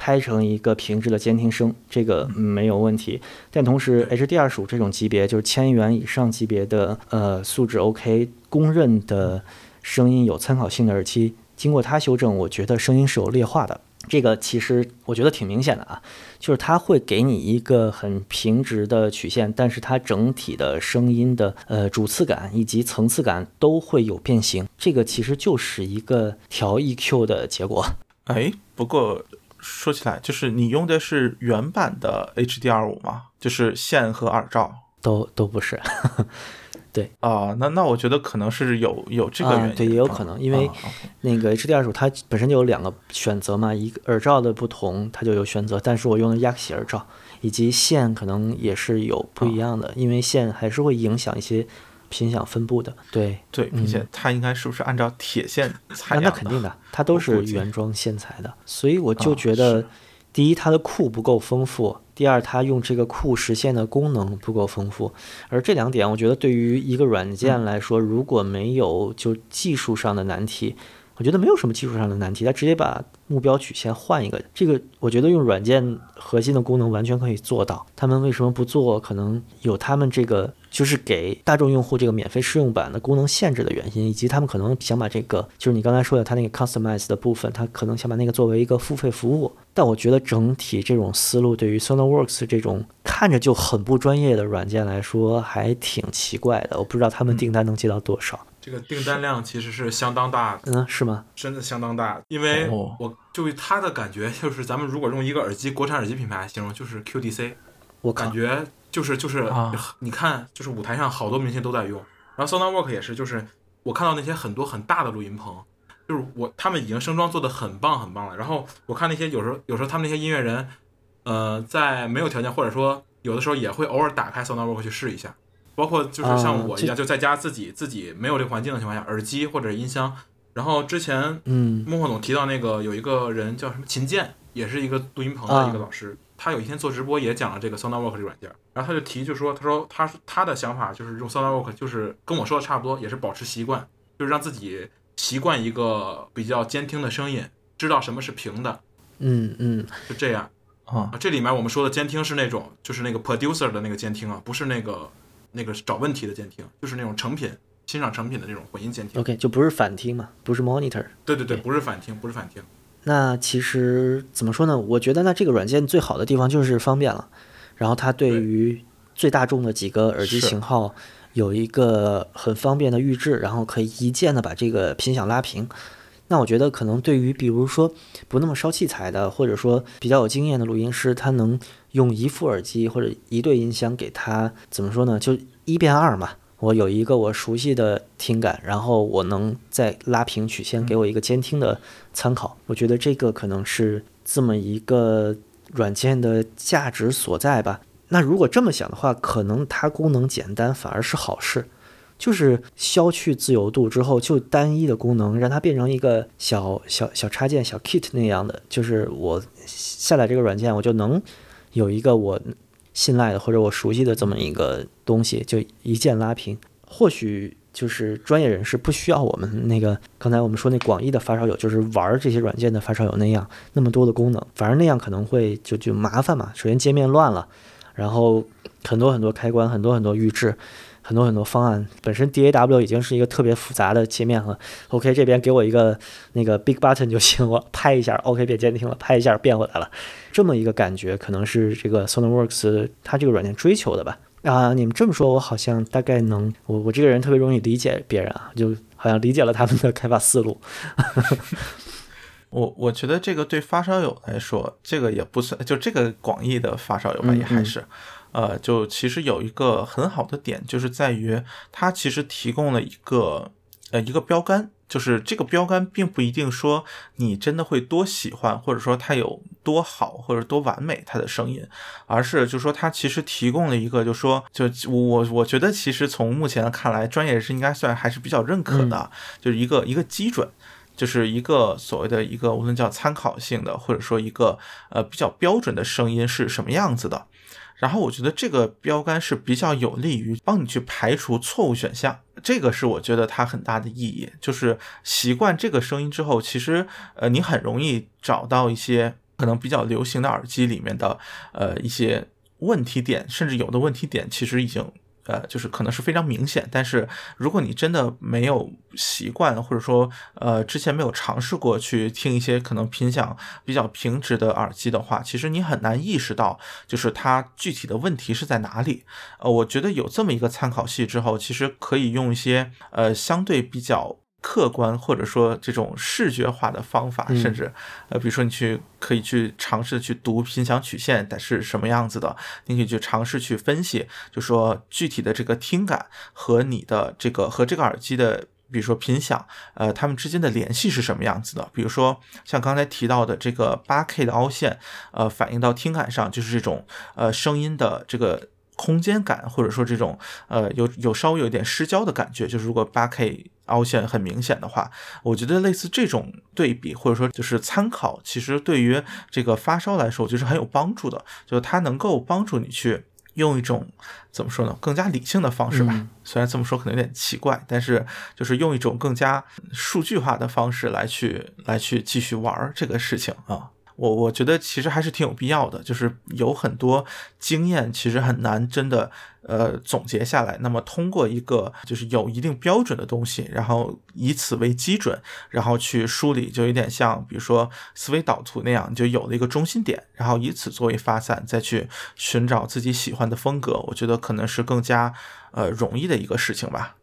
拍成一个平直的监听声，这个没有问题。但同时，HD 二十五这种级别，就是千元以上级别的，呃，素质 OK，公认的声音有参考性的耳机，经过它修正，我觉得声音是有劣化的。这个其实我觉得挺明显的啊，就是它会给你一个很平直的曲线，但是它整体的声音的呃主次感以及层次感都会有变形。这个其实就是一个调 EQ 的结果。哎，不过。说起来，就是你用的是原版的 HDR 五吗？就是线和耳罩都都不是。对啊，那那我觉得可能是有有这个原因，对，也有可能，因为那个 HDR 五它本身就有两个选择嘛，一个耳罩的不同，它就有选择。但是我用的 Yaxi 耳罩以及线可能也是有不一样的，因为线还是会影响一些。频响分布的，对对，并且它应该是不是按照铁线裁那肯定的，它都是原装线材的，所以我就觉得，第一，它的库不够丰富；第二，它用这个库实现的功能不够丰富。而这两点，我觉得对于一个软件来说，如果没有就技术上的难题，我觉得没有什么技术上的难题，它直接把目标曲线换一个，这个我觉得用软件核心的功能完全可以做到。他们为什么不做？可能有他们这个。就是给大众用户这个免费试用版的功能限制的原因，以及他们可能想把这个，就是你刚才说的，它那个 customize 的部分，他可能想把那个作为一个付费服务。但我觉得整体这种思路对于 SonarWorks 这种。看着就很不专业的软件来说，还挺奇怪的。我不知道他们订单能接到多少。这个订单量其实是相当大的，嗯，是吗？真的相当大。因为我就他的感觉就是，咱们如果用一个耳机，国产耳机品牌形容，就是 QDC。我感觉就是就是，你看，就是舞台上好多明星都在用。然后 Sonarwork 也是，就是我看到那些很多很大的录音棚，就是我他们已经声装做的很棒很棒了。然后我看那些有时候有时候他们那些音乐人，呃，在没有条件或者说有的时候也会偶尔打开 Sonarwork 去试一下。包括就是像我一样，就在家自己自己没有这个环境的情况下，耳机或者音箱。然后之前，嗯，孟获总提到那个有一个人叫什么秦健，也是一个录音棚的一个老师。他有一天做直播也讲了这个 Sonarwork 这个软件。然后他就提，就说他说他他的想法就是用 Sonarwork，就是跟我说的差不多，也是保持习惯，就是让自己习惯一个比较监听的声音，知道什么是平的。嗯嗯，就这样啊。这里面我们说的监听是那种，就是那个 producer 的那个监听啊，不是那个。那个找问题的监听，就是那种成品欣赏成品的那种混音监听。OK，就不是反听嘛，不是 monitor。对对对，不是反听，不是反听。那其实怎么说呢？我觉得那这个软件最好的地方就是方便了，然后它对于最大众的几个耳机型号有一个很方便的预置，然后可以一键的把这个频响拉平。那我觉得可能对于比如说不那么烧器材的，或者说比较有经验的录音师，他能。用一副耳机或者一对音箱给他怎么说呢？就一变二嘛。我有一个我熟悉的听感，然后我能再拉平曲线，给我一个监听的参考。我觉得这个可能是这么一个软件的价值所在吧。那如果这么想的话，可能它功能简单反而是好事，就是消去自由度之后，就单一的功能，让它变成一个小小小插件、小 kit 那样的。就是我下载这个软件，我就能。有一个我信赖的或者我熟悉的这么一个东西，就一键拉平。或许就是专业人士不需要我们那个刚才我们说那广义的发烧友，就是玩这些软件的发烧友那样那么多的功能，反而那样可能会就就麻烦嘛。首先界面乱了，然后很多很多开关，很多很多预置。很多很多方案，本身 D A W 已经是一个特别复杂的界面了。OK，这边给我一个那个 Big Button 就行，我拍一下，OK 变监听了，拍一下变回来了，这么一个感觉，可能是这个 SonarWorks 它这个软件追求的吧？啊，你们这么说，我好像大概能，我我这个人特别容易理解别人啊，就好像理解了他们的开发思路。我我觉得这个对发烧友来说，这个也不算，就这个广义的发烧友吧，也还是。呃，就其实有一个很好的点，就是在于它其实提供了一个呃一个标杆，就是这个标杆并不一定说你真的会多喜欢，或者说它有多好或者多完美它的声音，而是就说它其实提供了一个，就说就我我觉得其实从目前看来，专业人士应该算还是比较认可的，就是一个一个基准，就是一个所谓的一个无论叫参考性的，或者说一个呃比较标准的声音是什么样子的。然后我觉得这个标杆是比较有利于帮你去排除错误选项，这个是我觉得它很大的意义。就是习惯这个声音之后，其实呃你很容易找到一些可能比较流行的耳机里面的呃一些问题点，甚至有的问题点其实已经。呃，就是可能是非常明显，但是如果你真的没有习惯，或者说呃之前没有尝试过去听一些可能频响比较平直的耳机的话，其实你很难意识到就是它具体的问题是在哪里。呃，我觉得有这么一个参考系之后，其实可以用一些呃相对比较。客观或者说这种视觉化的方法，甚至呃，比如说你去可以去尝试去读频响曲线的是什么样子的，你可以去尝试去分析，就说具体的这个听感和你的这个和这个耳机的，比如说频响，呃，它们之间的联系是什么样子的？比如说像刚才提到的这个八 K 的凹陷，呃，反映到听感上就是这种呃声音的这个。空间感，或者说这种呃有有稍微有一点失焦的感觉，就是如果八 K 凹陷很明显的话，我觉得类似这种对比或者说就是参考，其实对于这个发烧来说，我觉得是很有帮助的，就是它能够帮助你去用一种怎么说呢，更加理性的方式吧。虽然这么说可能有点奇怪，但是就是用一种更加数据化的方式来去来去继续玩这个事情啊。我我觉得其实还是挺有必要的，就是有很多经验其实很难真的呃总结下来。那么通过一个就是有一定标准的东西，然后以此为基准，然后去梳理，就有点像比如说思维导图那样，就有了一个中心点，然后以此作为发散，再去寻找自己喜欢的风格。我觉得可能是更加呃容易的一个事情吧。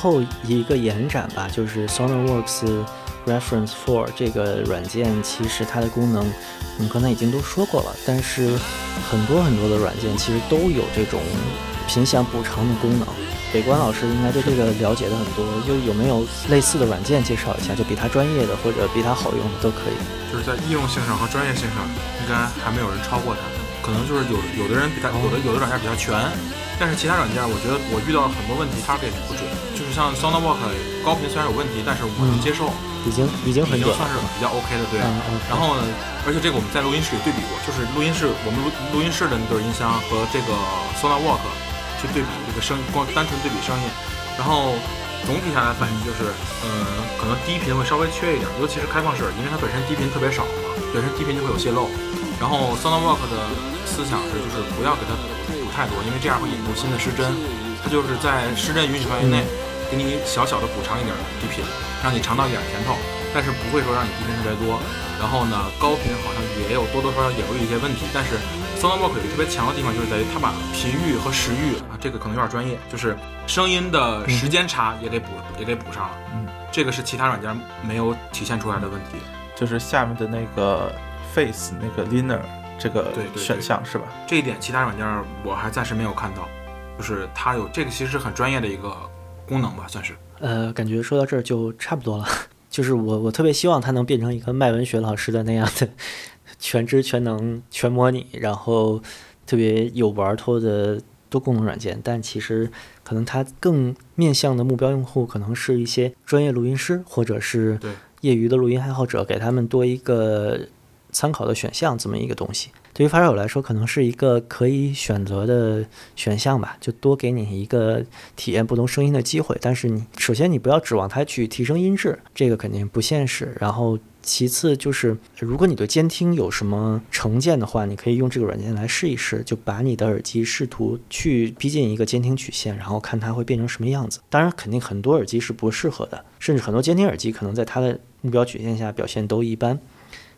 后一个延展吧，就是 SonarWorks Reference Four 这个软件，其实它的功能我们刚才已经都说过了，但是很多很多的软件其实都有这种频响补偿的功能。北关老师应该对这个了解的很多，就有没有类似的软件介绍一下？就比它专业的或者比它好用的都可以。就是在应用性上和专业性上，应该还没有人超过它。可能就是有有的人比它有的有的软件比较全。但是其他软件，我觉得我遇到了很多问题，target 不准。就是像 SonarWalk 高频虽然有问题，但是我能接受，已经已经很已经算是比较 OK 的，对。然后呢，而且这个我们在录音室里对比过，就是录音室我们录录音室的那对音箱和这个 SonarWalk 去对比这个声，光单纯对比声音，然后总体下来反应就是，嗯，可能低频会稍微缺一点，尤其是开放式，因为它本身低频特别少嘛，本身低频就会有泄漏。然后 SonarWalk 的思想是，就是不要给它。太多，因为这样会引入新的失真。它就是在失真允许范围内，给你小小的补偿一点低频，让你尝到一点甜头，但是不会说让你低频特别多。然后呢，高频好像也有多多少少也会有一些问题。但是 Sonobook 有一个特别强的地方，就是在于它把频域和时域啊，这个可能有点专业，就是声音的时间差也给补也给补上了。嗯，这个是其他软件没有体现出来的问题。就是下面的那个 Face 那个 Liner 这个选项是吧？这一点其他软件我还暂时没有看到，就是它有这个其实是很专业的一个功能吧，算是。呃，感觉说到这儿就差不多了。就是我我特别希望它能变成一个卖文学老师的那样的全知全能全模拟，然后特别有玩头的多功能软件。但其实可能它更面向的目标用户可能是一些专业录音师或者是业余的录音爱好者，给他们多一个参考的选项这么一个东西。对于发烧友来说，可能是一个可以选择的选项吧，就多给你一个体验不同声音的机会。但是你首先你不要指望它去提升音质，这个肯定不现实。然后其次就是，如果你对监听有什么成见的话，你可以用这个软件来试一试，就把你的耳机试图去逼近一个监听曲线，然后看它会变成什么样子。当然，肯定很多耳机是不适合的，甚至很多监听耳机可能在它的目标曲线下表现都一般。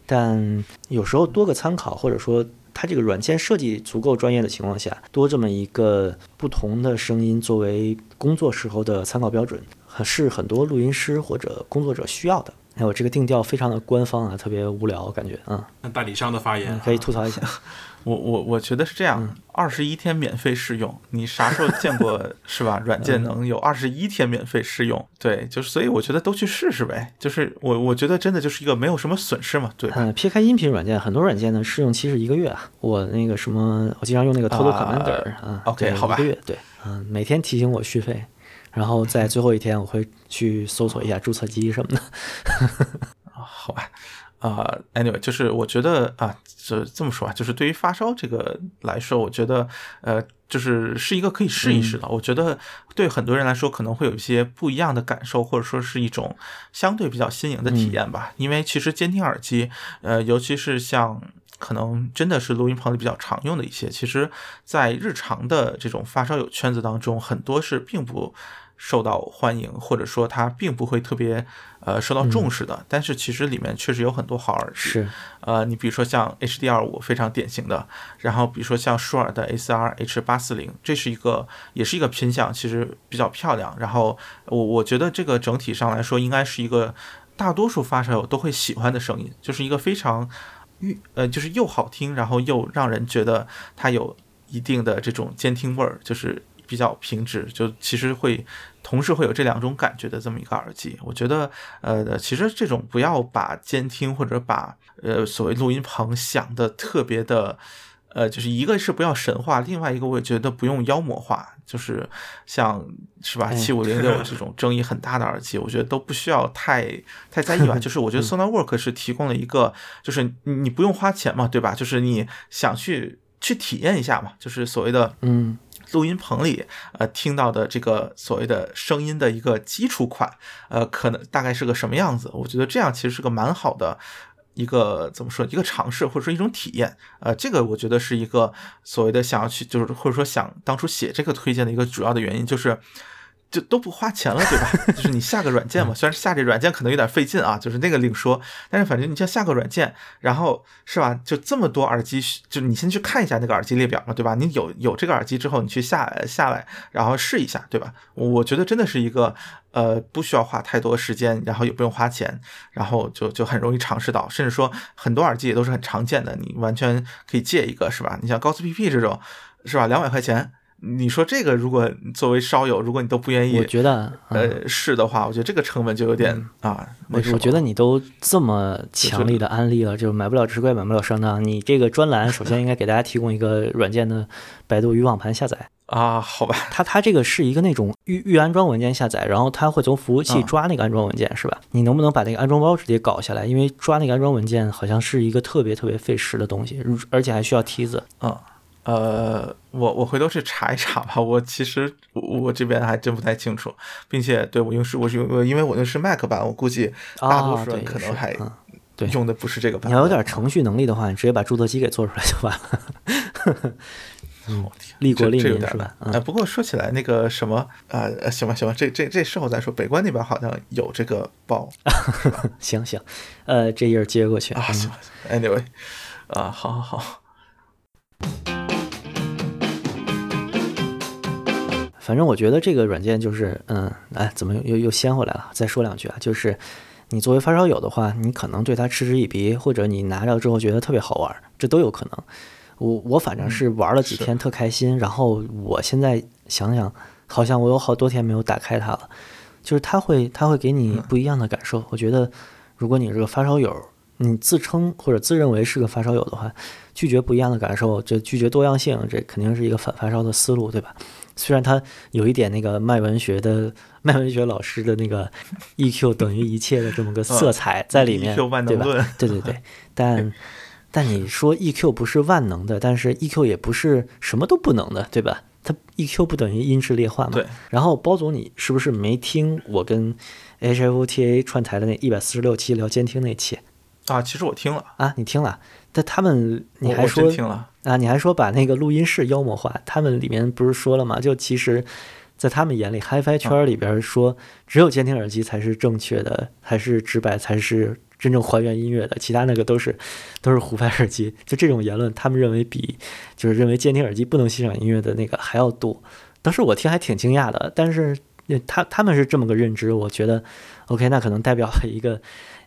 但有时候多个参考，或者说它这个软件设计足够专业的情况下，多这么一个不同的声音作为工作时候的参考标准，是很多录音师或者工作者需要的。哎，我这个定调非常的官方啊，特别无聊，感觉嗯。那代理商的发言可以吐槽一下。我我我觉得是这样，二十一天免费试用，你啥时候见过 是吧？软件能有二十一天免费试用？对，就是所以我觉得都去试试呗。就是我我觉得真的就是一个没有什么损失嘛，对。嗯，撇开音频软件，很多软件呢试用期是一个月啊。我那个什么，我经常用那个 Total Commander 啊，OK，好吧，一个月，对，嗯，每天提醒我续费，然后在最后一天我会去搜索一下注册机什么的。好吧。啊，anyway，就是我觉得啊，这这么说啊，就是对于发烧这个来说，我觉得呃，就是是一个可以试一试的。我觉得对很多人来说可能会有一些不一样的感受，或者说是一种相对比较新颖的体验吧。因为其实监听耳机，呃，尤其是像可能真的是录音棚里比较常用的一些，其实在日常的这种发烧友圈子当中，很多是并不。受到欢迎，或者说它并不会特别呃受到重视的，但是其实里面确实有很多好耳机。是，呃，你比如说像 HDR 五非常典型的，然后比如说像舒尔的 ACR H 八四零，这是一个也是一个品相，其实比较漂亮。然后我我觉得这个整体上来说，应该是一个大多数发烧友都会喜欢的声音，就是一个非常又呃就是又好听，然后又让人觉得它有一定的这种监听味儿，就是比较平直，就其实会。同时会有这两种感觉的这么一个耳机，我觉得，呃，其实这种不要把监听或者把呃所谓录音棚想的特别的，呃，就是一个是不要神话，另外一个我也觉得不用妖魔化，就是像是吧，七五零六 这种争议很大的耳机，我觉得都不需要太太在意吧。就是我觉得 Sonarwork 是提供了一个，就是你不用花钱嘛，对吧？就是你想去去体验一下嘛，就是所谓的嗯。录音棚里，呃，听到的这个所谓的声音的一个基础款，呃，可能大概是个什么样子？我觉得这样其实是个蛮好的一个怎么说，一个尝试或者说一种体验。呃，这个我觉得是一个所谓的想要去，就是或者说想当初写这个推荐的一个主要的原因，就是。就都不花钱了，对吧？就是你下个软件嘛，虽然下这软件可能有点费劲啊，就是那个另说。但是反正你像下个软件，然后是吧？就这么多耳机，就你先去看一下那个耳机列表嘛，对吧？你有有这个耳机之后，你去下下来，然后试一下，对吧？我觉得真的是一个呃，不需要花太多时间，然后也不用花钱，然后就就很容易尝试到。甚至说很多耳机也都是很常见的，你完全可以借一个，是吧？你像高斯 PP 这种，是吧？两百块钱。你说这个，如果作为烧友，如果你都不愿意，我觉得呃是的话，我觉得这个成本就有点啊。我我觉得你都这么强力的安利了，就买不了吃亏，买不了上当。你这个专栏首先应该给大家提供一个软件的百度云网盘下载啊，好吧？它它这个是一个那种预预安装文件下载，然后它会从服务器抓那个安装文件，是吧？你能不能把那个安装包直接搞下来？因为抓那个安装文件好像是一个特别特别费时的东西，而且还需要梯子啊。呃，我我回头去查一查吧。我其实我我这边还真不太清楚，并且对我用是我是用，因为我用是 Mac 版，我估计大多数人可能还用的不是这个版。你要有点程序能力的话，你直接把注册机给做出来就完了。嗯，利国利民是吧？哎，不过说起来那个什么，呃，行吧行吧，这这这事后再说。北关那边好像有这个包。行行，呃，这页接过去啊。行，Anyway，啊，好好好。反正我觉得这个软件就是，嗯，哎，怎么又又又掀回来了？再说两句啊，就是你作为发烧友的话，你可能对它嗤之以鼻，或者你拿着之后觉得特别好玩，这都有可能。我我反正是玩了几天特开心，然后我现在想想，好像我有好多天没有打开它了。就是它会它会给你不一样的感受。我觉得，如果你是个发烧友，你自称或者自认为是个发烧友的话，拒绝不一样的感受，这拒绝多样性，这肯定是一个反发烧的思路，对吧？虽然他有一点那个卖文学的卖文学老师的那个 EQ 等于一切的这么个色彩在里面，对吧？对对对，但但你说 EQ 不是万能的，但是 EQ 也不是什么都不能的，对吧？它 EQ 不等于音质劣化嘛？对。然后包总，你是不是没听我跟 HFOTA 串台的那一百四十六期聊监听那期？啊，其实我听了啊，你听了？但他们你还说听了啊？你还说把那个录音室妖魔化？他们里面不是说了吗？就其实，在他们眼里，HiFi 圈里边说，只有监听耳机才是正确的，还是直白才是。真正还原音乐的，其他那个都是都是胡拍耳机。就这种言论，他们认为比就是认为监听耳机不能欣赏音乐的那个还要多。当时我听还挺惊讶的，但是他他们是这么个认知，我觉得 OK，那可能代表了一个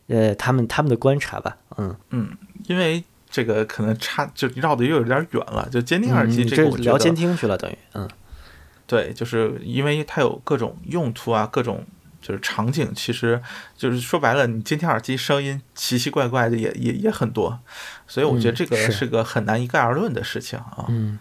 呃他们他们的观察吧。嗯嗯，因为这个可能差就绕的又有点远了，就监听耳机这个聊监听去了，等于嗯，对，就是因为它有各种用途啊，各种。就是场景，其实就是说白了，你监听耳机声音奇奇怪怪的也也也很多，所以我觉得这个是个很难一概而论的事情啊。嗯，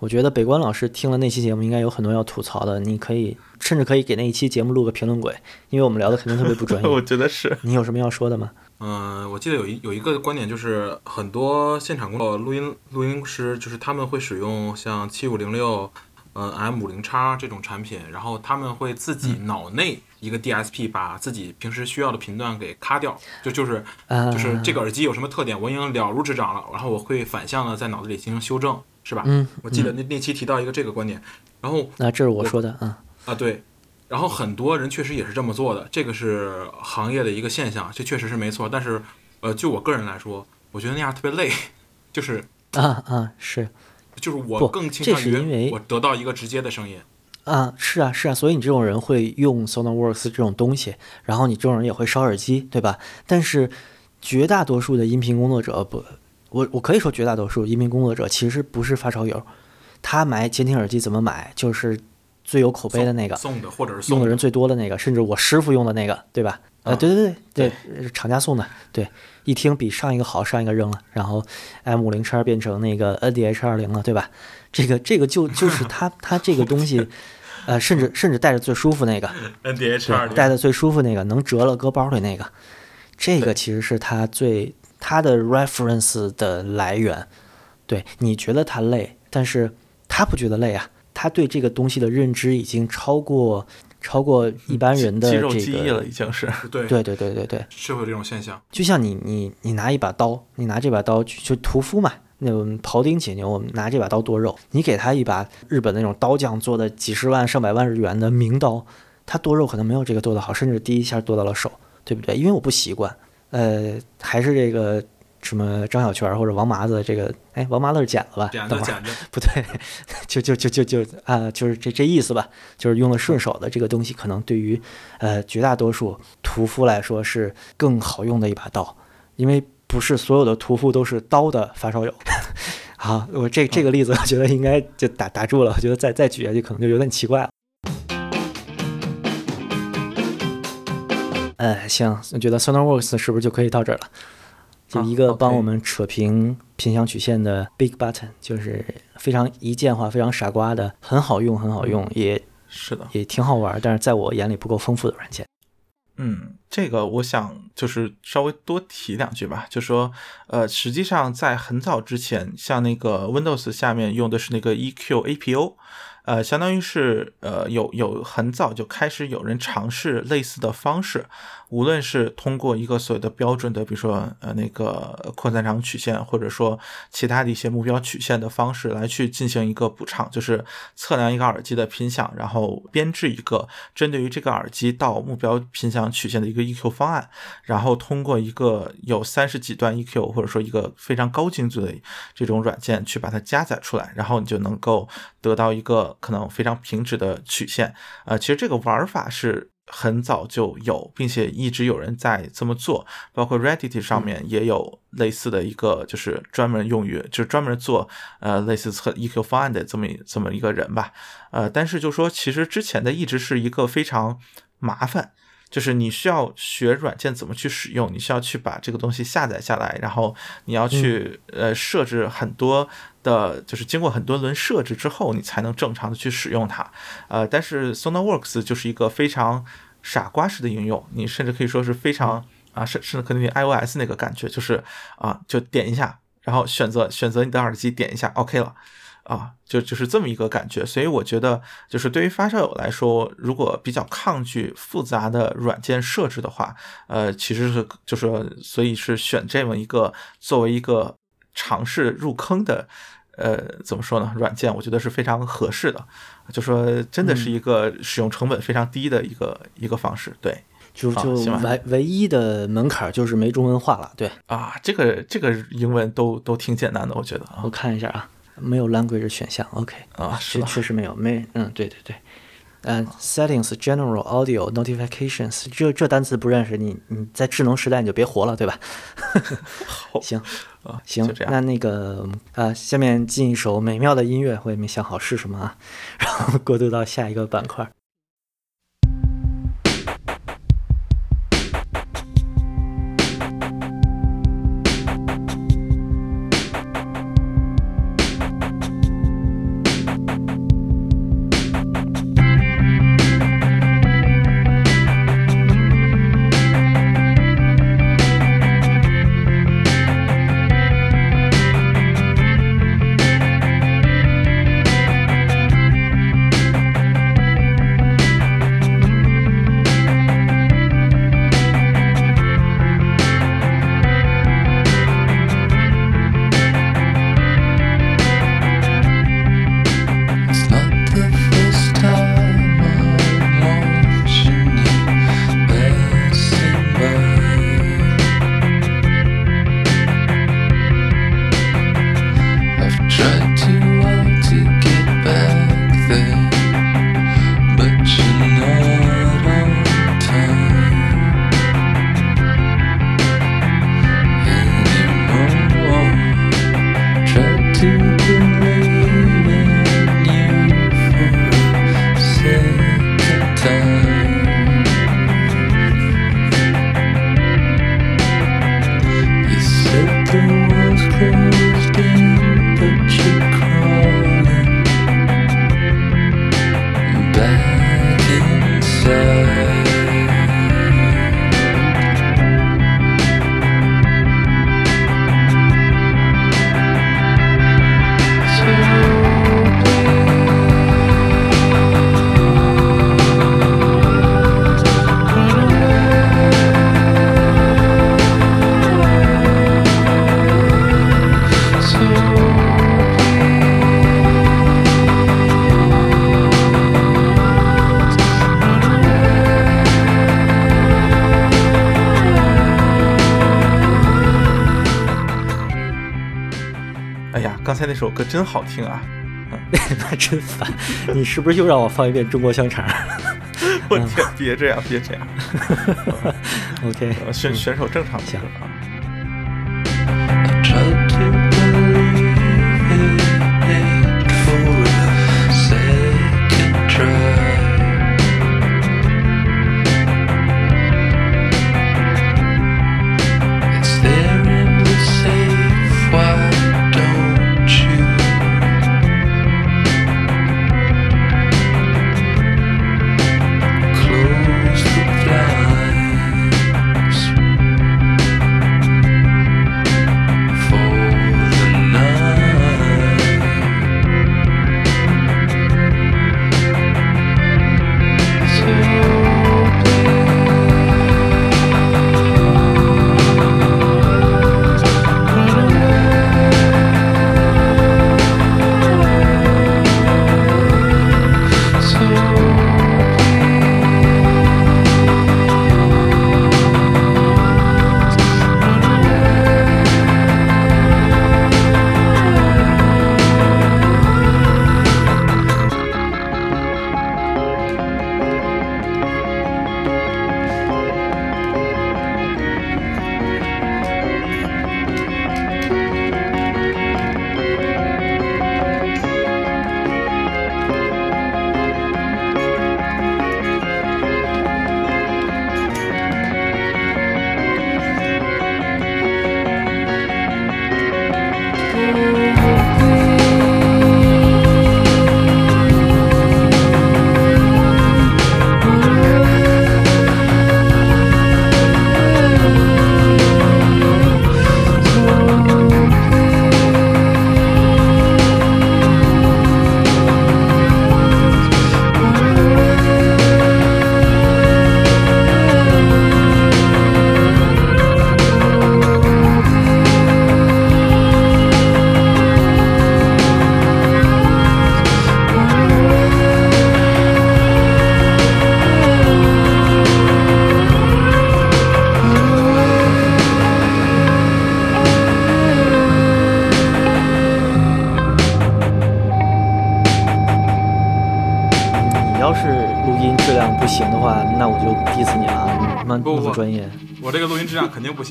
我觉得北关老师听了那期节目，应该有很多要吐槽的。你可以甚至可以给那一期节目录个评论轨，因为我们聊的肯定特别不专业。我觉得是。你有什么要说的吗？嗯，我记得有一有一个观点，就是很多现场工作录音录音师，就是他们会使用像七五零六。呃，M 五零叉这种产品，然后他们会自己脑内一个 DSP 把自己平时需要的频段给卡掉，就就是就是这个耳机有什么特点，我已经了如指掌了，然后我会反向的在脑子里进行修正，是吧？嗯，我记得那那期提到一个这个观点，然后那这是我说的啊啊对，然后很多人确实也是这么做的，这个是行业的一个现象，这确实是没错，但是呃，就我个人来说，我觉得那样特别累，就是啊啊是。就是我更倾向于我得到一个直接的声音啊，是啊是啊，所以你这种人会用 Sonarworks 这种东西，然后你这种人也会烧耳机，对吧？但是绝大多数的音频工作者不，我我可以说绝大多数移民工作者其实不是发烧友，他买监听耳机怎么买？就是最有口碑的那个送的，或者是用的人最多的那个，甚至我师傅用的那个，对吧？呃，对对对对，厂家送的，对。一听比上一个好，上一个扔了，然后 M 五零叉变成那个 NDH 二零了，对吧？这个这个就就是他 他这个东西，呃，甚至甚至带着最舒服那个 NDH 二零，带的最舒服那个能折了搁包里那个，这个其实是它最它的 reference 的来源。对你觉得他累，但是他不觉得累啊，他对这个东西的认知已经超过。超过一般人的这个记忆了，已经是对对对对对对，是会这种现象。就像你你你拿一把刀，你拿这把刀去就屠夫嘛，那种庖丁解牛，我们拿这把刀剁肉。你给他一把日本那种刀匠做的几十万上百万日元的名刀，他剁肉可能没有这个剁的好，甚至第一下剁到了手，对不对？因为我不习惯。呃，还是这个。什么张小泉或者王麻子这个，哎，王麻子是剪子吧？剪子，剪子，不对，就就就就就啊，就是这这意思吧，就是用了顺手的这个东西，可能对于呃绝大多数屠夫来说是更好用的一把刀，因为不是所有的屠夫都是刀的发烧友。好，我这这个例子，我觉得应该就打打住了，我觉得再再举下去可能就有点奇怪了。呃，行，我觉得 Sonarworks 是不是就可以到这儿了？就一个帮我们扯平频响曲线的 Big Button，就是非常一键化、非常傻瓜的，很好用、很好用，也是的，也挺好玩，但是在我眼里不够丰富的软件。嗯，这个我想就是稍微多提两句吧，就说，呃，实际上在很早之前，像那个 Windows 下面用的是那个 EQ APO。呃，相当于是呃，有有很早就开始有人尝试类似的方式，无论是通过一个所谓的标准的，比如说呃那个扩散场曲线，或者说其他的一些目标曲线的方式来去进行一个补偿，就是测量一个耳机的频响，然后编制一个针对于这个耳机到目标频响曲线的一个 EQ 方案，然后通过一个有三十几段 EQ 或者说一个非常高精度的这种软件去把它加载出来，然后你就能够得到一个。可能非常平直的曲线，呃，其实这个玩法是很早就有，并且一直有人在这么做，包括 Reddit 上面也有类似的一个，就是专门用于，就是专门做呃类似测 EQ 方案的这么这么一个人吧。呃，但是就说其实之前的一直是一个非常麻烦。就是你需要学软件怎么去使用，你需要去把这个东西下载下来，然后你要去呃设置很多的，就是经过很多轮设置之后，你才能正常的去使用它。呃，但是 SonarWorks 就是一个非常傻瓜式的应用，你甚至可以说是非常啊，甚甚至可能你 iOS 那个感觉，就是啊，就点一下，然后选择选择你的耳机，点一下 OK 了。啊，就就是这么一个感觉，所以我觉得，就是对于发烧友来说，如果比较抗拒复杂的软件设置的话，呃，其实是就是，所以是选这么一个作为一个尝试入坑的，呃，怎么说呢？软件，我觉得是非常合适的，就说真的是一个使用成本非常低的一个一个方式，对，就就唯唯一的门槛就是没中文化了，对。啊，这个这个英文都都挺简单的，我觉得，我看一下啊。没有 language 选项，OK。啊，是确实没有，没，嗯，对对对，嗯，settings general audio notifications，这这单词不认识，你你在智能时代你就别活了，对吧？好，行啊，行，那那个啊，下面进一首美妙的音乐，我也没想好是什么啊，然后过渡到下一个板块。首歌真好听啊！那真烦，你是不是又让我放一遍《中国香肠》？我天，别这样，别这样。OK，选选首正常的。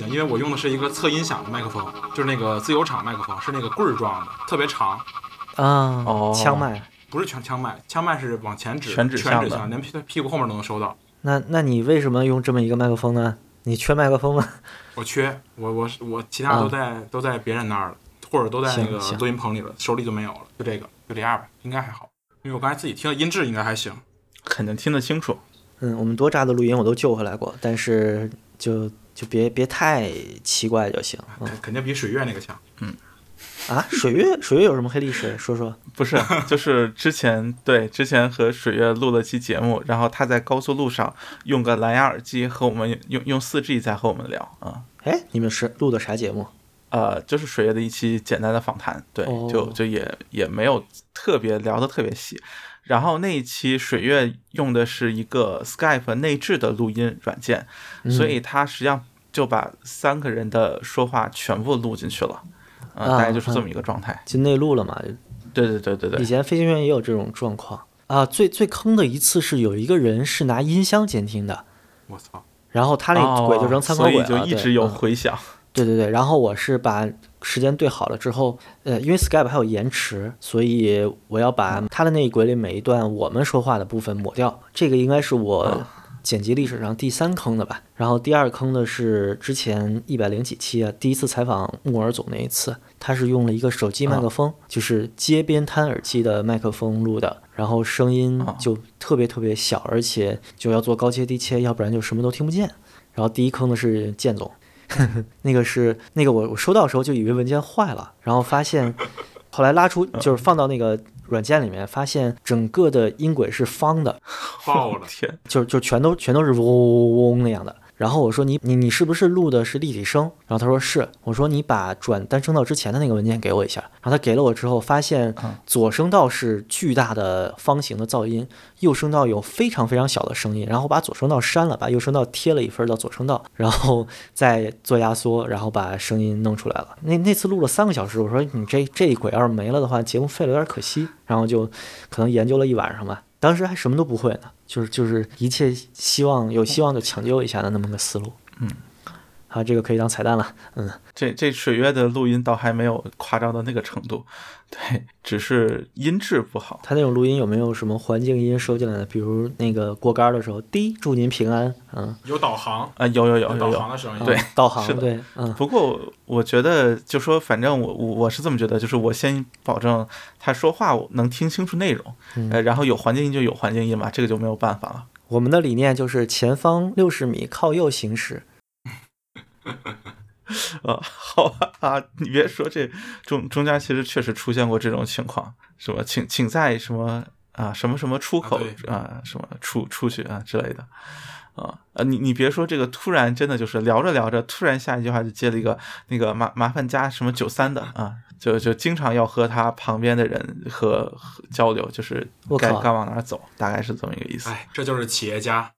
因为我用的是一个测音响的麦克风，就是那个自由场麦克风，是那个棍儿状的，特别长。嗯，哦，枪麦不是全枪麦，枪麦是往前指，全指向的，连屁屁股后面都能收到。那那你为什么用这么一个麦克风呢？你缺麦克风吗？我缺，我我我其他都在都在别人那儿了，或者都在那个录音棚里了，手里就没有了，就这个，就这样吧，应该还好。因为我刚才自己听的音质应该还行，肯定听得清楚。嗯，我们多渣的录音我都救回来过，但是就就别别太奇怪就行。肯肯定比水月那个强。嗯。啊，水月水月有什么黑历史？说说。不是，就是之前对之前和水月录了期节目，然后他在高速路上用个蓝牙耳机和我们用用四 G 在和我们聊啊。哎，你们是录的啥节目？呃，就是水月的一期简单的访谈，对，就就也也没有特别聊的特别细。然后那一期水月用的是一个 Skype 内置的录音软件，所以他实际上就把三个人的说话全部录进去了。啊，大概就是这么一个状态，就内录了嘛。对对对对对。以前飞行员也有这种状况啊。最最坑的一次是有一个人是拿音箱监听的，我操！然后他那轨就扔参考轨了，所以就一直有回响。对对对，然后我是把时间对好了之后，呃，因为 Skype 还有延迟，所以我要把它的那一轨里每一段我们说话的部分抹掉。这个应该是我。剪辑历史上第三坑的吧，然后第二坑的是之前一百零几期啊，第一次采访木耳总那一次，他是用了一个手机麦克风，就是街边摊耳机的麦克风录的，然后声音就特别特别小，而且就要做高切低切，要不然就什么都听不见。然后第一坑的是建总，那个是那个我我收到的时候就以为文件坏了，然后发现后来拉出就是放到那个。软件里面发现整个的音轨是方的，爆了天，就就全都全都是嗡嗡嗡那样的。然后我说你你你是不是录的是立体声？然后他说是。我说你把转单声道之前的那个文件给我一下。然后他给了我之后，发现左声道是巨大的方形的噪音，右声道有非常非常小的声音。然后我把左声道删了，把右声道贴了一份到左声道，然后再做压缩，然后把声音弄出来了。那那次录了三个小时，我说你这这一轨要是没了的话，节目废了有点可惜。然后就可能研究了一晚上吧。当时还什么都不会呢，就是就是一切希望有希望就抢救一下的那么个思路，嗯。好，这个可以当彩蛋了。嗯，这这水月的录音倒还没有夸张到那个程度，对，只是音质不好。他那种录音有没有什么环境音收进来的？比如那个过杆的时候，滴，祝您平安。嗯，有导航啊，有有有有导航的声音，对，导航是。对，嗯。不过我觉得，就说反正我我我是这么觉得，就是我先保证他说话我能听清楚内容，呃，然后有环境音就有环境音嘛，这个就没有办法了。我们的理念就是前方六十米靠右行驶。啊，好吧啊，你别说这中中间其实确实出现过这种情况，什么请请在什么啊什么什么出口啊什么出出去啊之类的啊啊你你别说这个突然真的就是聊着聊着突然下一句话就接了一个那个麻麻烦加什么九三的啊就就经常要和他旁边的人和交流，就是该该往哪走，大概是这么一个意思。哎，这就是企业家。